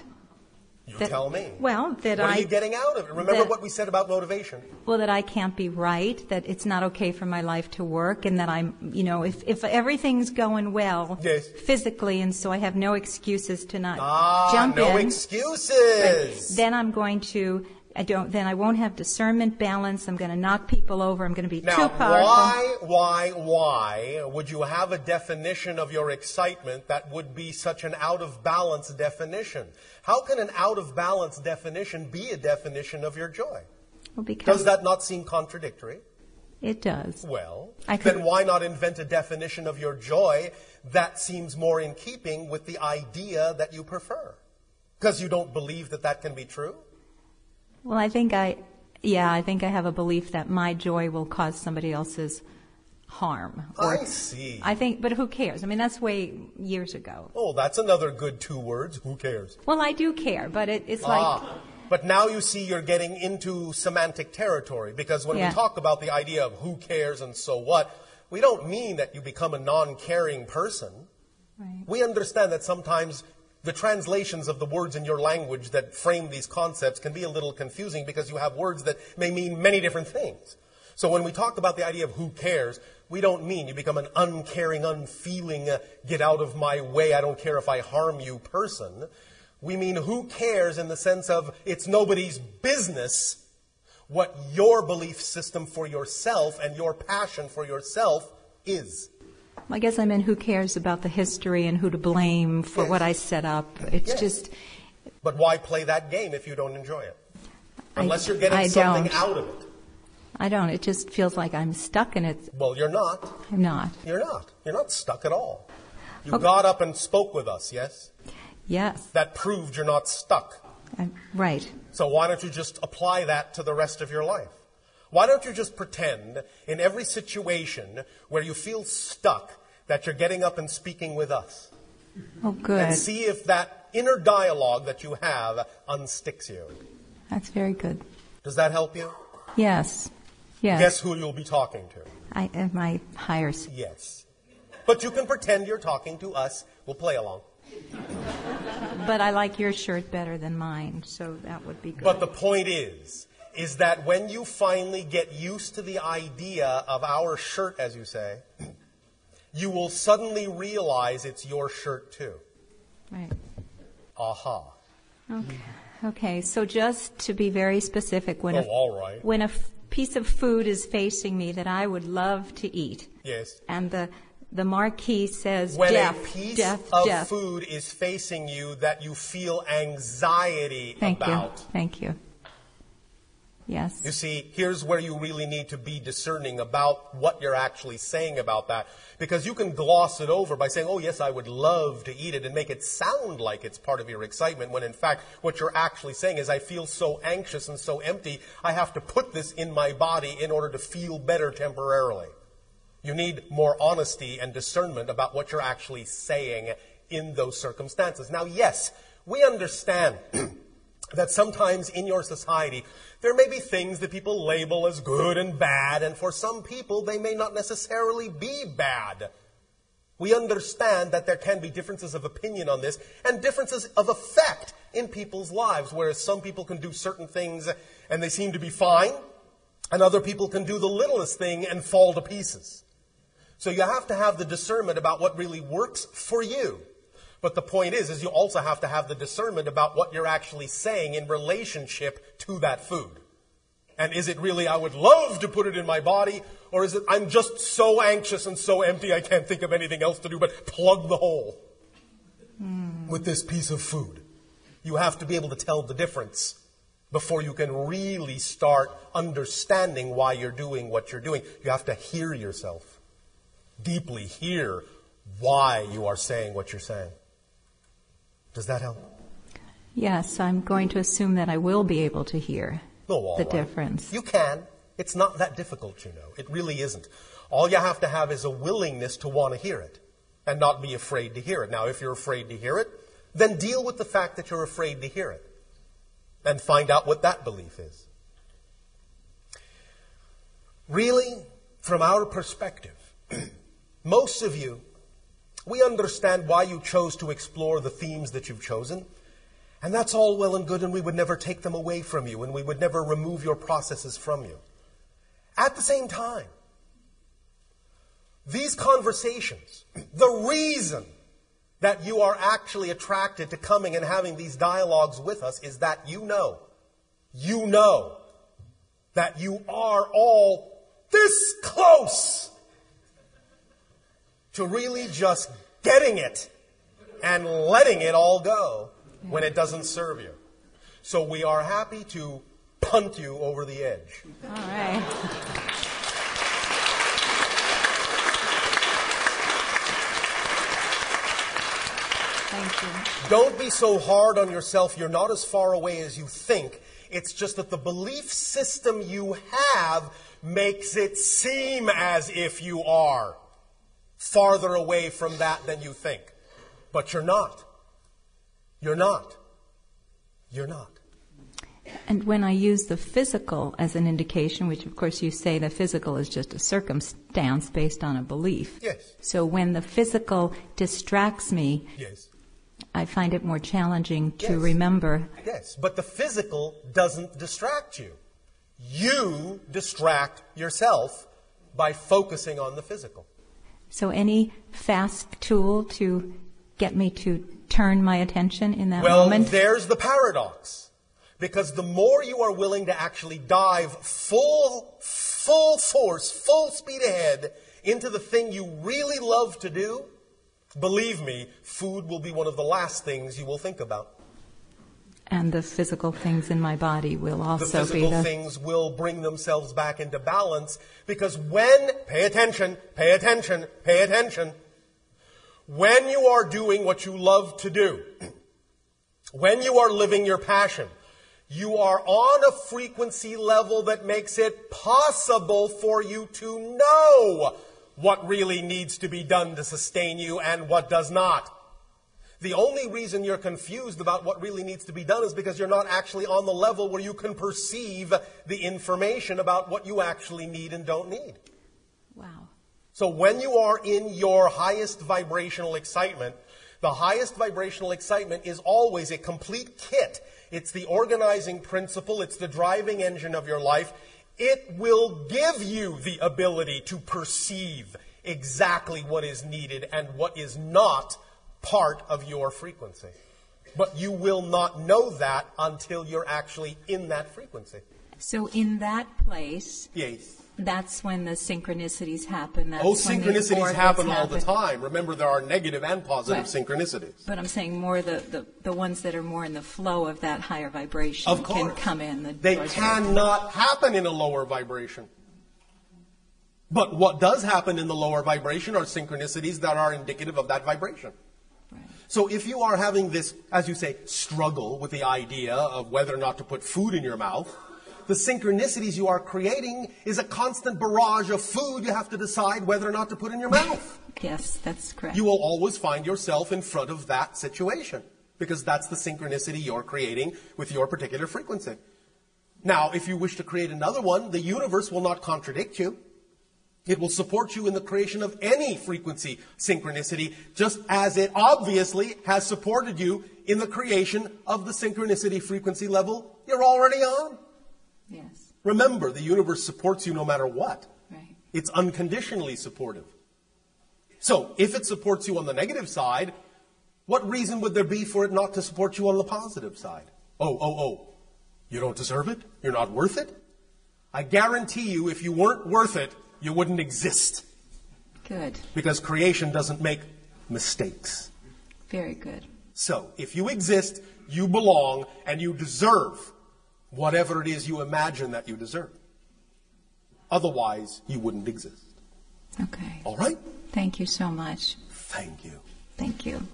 Speaker 3: You
Speaker 2: That-
Speaker 3: tell me.
Speaker 2: Well, that
Speaker 3: what
Speaker 2: I.
Speaker 3: are you getting out of it? Remember
Speaker 2: that-
Speaker 3: what we said about motivation.
Speaker 2: Well, that I can't be right, that it's not okay for my life to work, and that I'm, you know, if, if everything's going well
Speaker 3: Yes.
Speaker 2: physically, and so I have no excuses to not
Speaker 3: Ah,
Speaker 2: jump
Speaker 3: no
Speaker 2: in,
Speaker 3: excuses.
Speaker 2: then I'm going to, I don't, then I won't have discernment balance. I'm going to knock people over. I'm going to be
Speaker 3: Now,
Speaker 2: too powerful.
Speaker 3: why, why, why would you have a definition of your excitement that would be such an out of balance definition? How can an out of balance definition be a definition of your joy?
Speaker 2: Well, because
Speaker 3: Does that not seem contradictory?
Speaker 2: it does.
Speaker 3: Well, then why not invent a definition of your joy that seems more in keeping with the idea that you prefer? Because you don't believe that that can be true?
Speaker 2: Well, I think I, yeah, I think I have a belief that my joy will cause somebody else's harm.
Speaker 3: I see.
Speaker 2: I think, but who cares? I mean, that's way years ago.
Speaker 3: Oh, that's another good two words. Who cares?
Speaker 2: Well, I do care, but it, it's like,
Speaker 3: ah, but now you see you're getting into semantic territory because when
Speaker 2: Yeah.
Speaker 3: we talk about the idea of who cares and so what, we don't mean that you become a non caring person.
Speaker 2: Right.
Speaker 3: We understand that sometimes the translations of the words in your language that frame these concepts can be a little confusing because you have words that may mean many different things. So when we talk about the idea of who cares, we don't mean you become an uncaring, unfeeling, uh, get out of my way, I don't care if I harm you person. We mean who cares in the sense of it's nobody's business what your belief system for yourself and your passion for yourself is.
Speaker 2: I guess I mean who cares about the history and who to blame for
Speaker 3: Yes.
Speaker 2: what I set up. It's
Speaker 3: Yes.
Speaker 2: just
Speaker 3: But why play that game if you don't enjoy it?
Speaker 2: I-
Speaker 3: Unless you're getting
Speaker 2: I
Speaker 3: something
Speaker 2: don't.
Speaker 3: out of it.
Speaker 2: I don't. It just feels like I'm stuck in it.
Speaker 3: Well, you're not.
Speaker 2: I'm not.
Speaker 3: You're not. You're not stuck at all. You
Speaker 2: Okay.
Speaker 3: got up and spoke with us, yes?
Speaker 2: Yes.
Speaker 3: That proved you're not stuck.
Speaker 2: I'm, right.
Speaker 3: So why don't you just apply that to the rest of your life? Why don't you just pretend in every situation where you feel stuck that you're getting up and speaking with us?
Speaker 2: Oh, good.
Speaker 3: And see if that inner dialogue that you have unsticks you.
Speaker 2: That's very good.
Speaker 3: Does that help you?
Speaker 2: Yes. Yes.
Speaker 3: Guess who you'll be talking to?
Speaker 2: I am my higher.
Speaker 3: Yes. But you can pretend you're talking to us. We'll play along.
Speaker 2: But I like your shirt better than mine, so that would be good.
Speaker 3: But the point is, is that when you finally get used to the idea of our shirt, as you say, you will suddenly realize it's your shirt too.
Speaker 2: right.
Speaker 3: Aha.
Speaker 2: Okay. Okay. So just to be very specific, when
Speaker 3: Oh,
Speaker 2: a,
Speaker 3: all right.
Speaker 2: when a f- piece of food is facing me that I would love to eat,
Speaker 3: Yes.
Speaker 2: and the the marquee says
Speaker 3: When
Speaker 2: death,
Speaker 3: a piece
Speaker 2: death,
Speaker 3: of
Speaker 2: death.
Speaker 3: food is facing you that you feel anxiety
Speaker 2: Thank
Speaker 3: about.
Speaker 2: you. Thank you. Yes.
Speaker 3: You see, here's where you really need to be discerning about what you're actually saying about that. Because you can gloss it over by saying, oh, yes, I would love to eat it and make it sound like it's part of your excitement, when in fact, what you're actually saying is, I feel so anxious and so empty, I have to put this in my body in order to feel better temporarily. You need more honesty and discernment about what you're actually saying in those circumstances. Now, yes, we understand that sometimes in your society there may be things that people label as good and bad, and for some people they may not necessarily be bad. We understand that there can be differences of opinion on this and differences of effect in people's lives, whereas some people can do certain things and they seem to be fine, and other people can do the littlest thing and fall to pieces. So you have to have the discernment about what really works for you. But the point is, is you also have to have the discernment about what you're actually saying in relationship to that food. And is it really, I would love to put it in my body, or is it, I'm just so anxious and so empty I can't think of anything else to do but plug the hole with this piece of food? You have to be able to tell the difference before you can really start understanding why you're doing what you're doing. You have to hear yourself deeply hear why you are saying what you're saying. Does that help?
Speaker 2: Yes, I'm going to assume that I will be able to hear
Speaker 3: No,
Speaker 2: the
Speaker 3: right.
Speaker 2: difference.
Speaker 3: You can. It's not that difficult, you know. It really isn't. All you have to have is a willingness to want to hear it and not be afraid to hear it. Now, if you're afraid to hear it, then deal with the fact that you're afraid to hear it and find out what that belief is. Really, from our perspective, most of you, we understand why you chose to explore the themes that you've chosen. And that's all well and good, and we would never take them away from you, and we would never remove your processes from you. At the same time, these conversations, the reason that you are actually attracted to coming and having these dialogues with us is that you know, you know that you are all this close to really just getting it and letting it all go when it doesn't serve you. So we are happy to punt you over the edge.
Speaker 2: All right. Thank you.
Speaker 3: Don't be so hard on yourself. You're not as far away as you think. It's just that the belief system you have makes it seem as if you are farther away from that than you think. But you're not. You're not. You're not.
Speaker 2: And when I use the physical as an indication, which of course you say the physical is just a circumstance based on a belief.
Speaker 3: Yes.
Speaker 2: So when the physical distracts me,
Speaker 3: Yes.
Speaker 2: I find it more challenging to
Speaker 3: Yes.
Speaker 2: remember.
Speaker 3: Yes, but the physical doesn't distract you. You distract yourself by focusing on the physical.
Speaker 2: So any fast tool to get me to turn my attention in that
Speaker 3: Well,
Speaker 2: moment?
Speaker 3: there's the paradox. Because the more you are willing to actually dive full, full force, full speed ahead into the thing you really love to do, believe me, food will be one of the last things you will think about.
Speaker 2: And the physical things in my body will also be the
Speaker 3: physical
Speaker 2: the.
Speaker 3: things will bring themselves back into balance because when, pay attention, pay attention, pay attention, when you are doing what you love to do, when you are living your passion, you are on a frequency level that makes it possible for you to know what really needs to be done to sustain you and what does not. The only reason you're confused about what really needs to be done is because you're not actually on the level where you can perceive the information about what you actually need and don't need.
Speaker 2: Wow.
Speaker 3: So when you are in your highest vibrational excitement, the highest vibrational excitement is always a complete kit. It's the organizing principle, it's the driving engine of your life. It will give you the ability to perceive exactly what is needed and what is not part of your frequency. But you will not know that until you're actually in that frequency.
Speaker 2: So in that place,
Speaker 3: Yes.
Speaker 2: that's when the synchronicities happen. That's
Speaker 3: Oh, synchronicities happen all the time. Remember, there are negative and positive
Speaker 2: Right.
Speaker 3: synchronicities.
Speaker 2: But I'm saying more the, the, the ones that are more in the flow of that higher vibration
Speaker 3: Of
Speaker 2: can come in. The
Speaker 3: They cannot happen in a lower vibration. But what does happen in the lower vibration are synchronicities that are indicative of that vibration. So if you are having this, as you say, struggle with the idea of whether or not to put food in your mouth, the synchronicities you are creating is a constant barrage of food you have to decide whether or not to put in your mouth.
Speaker 2: Yes, that's correct.
Speaker 3: You will always find yourself in front of that situation because that's the synchronicity you're creating with your particular frequency. Now, if you wish to create another one, the universe will not contradict you. It will support you in the creation of any frequency synchronicity, just as it obviously has supported you in the creation of the synchronicity frequency level you're already on.
Speaker 2: yes,
Speaker 3: Remember, the universe supports you no matter what.
Speaker 2: right.
Speaker 3: It's unconditionally supportive. So, if it supports you on the negative side, what reason would there be for it not to support you on the positive side? Oh, oh, oh. You don't deserve it? You're not worth it? I guarantee you, if you weren't worth it, you wouldn't exist.
Speaker 2: Good.
Speaker 3: Because creation doesn't make mistakes.
Speaker 2: Very good.
Speaker 3: So, if you exist, you belong, and you deserve whatever it is you imagine that you deserve. Otherwise, you wouldn't exist.
Speaker 2: Okay.
Speaker 3: All right?
Speaker 2: Thank you so much.
Speaker 3: Thank you.
Speaker 2: Thank you.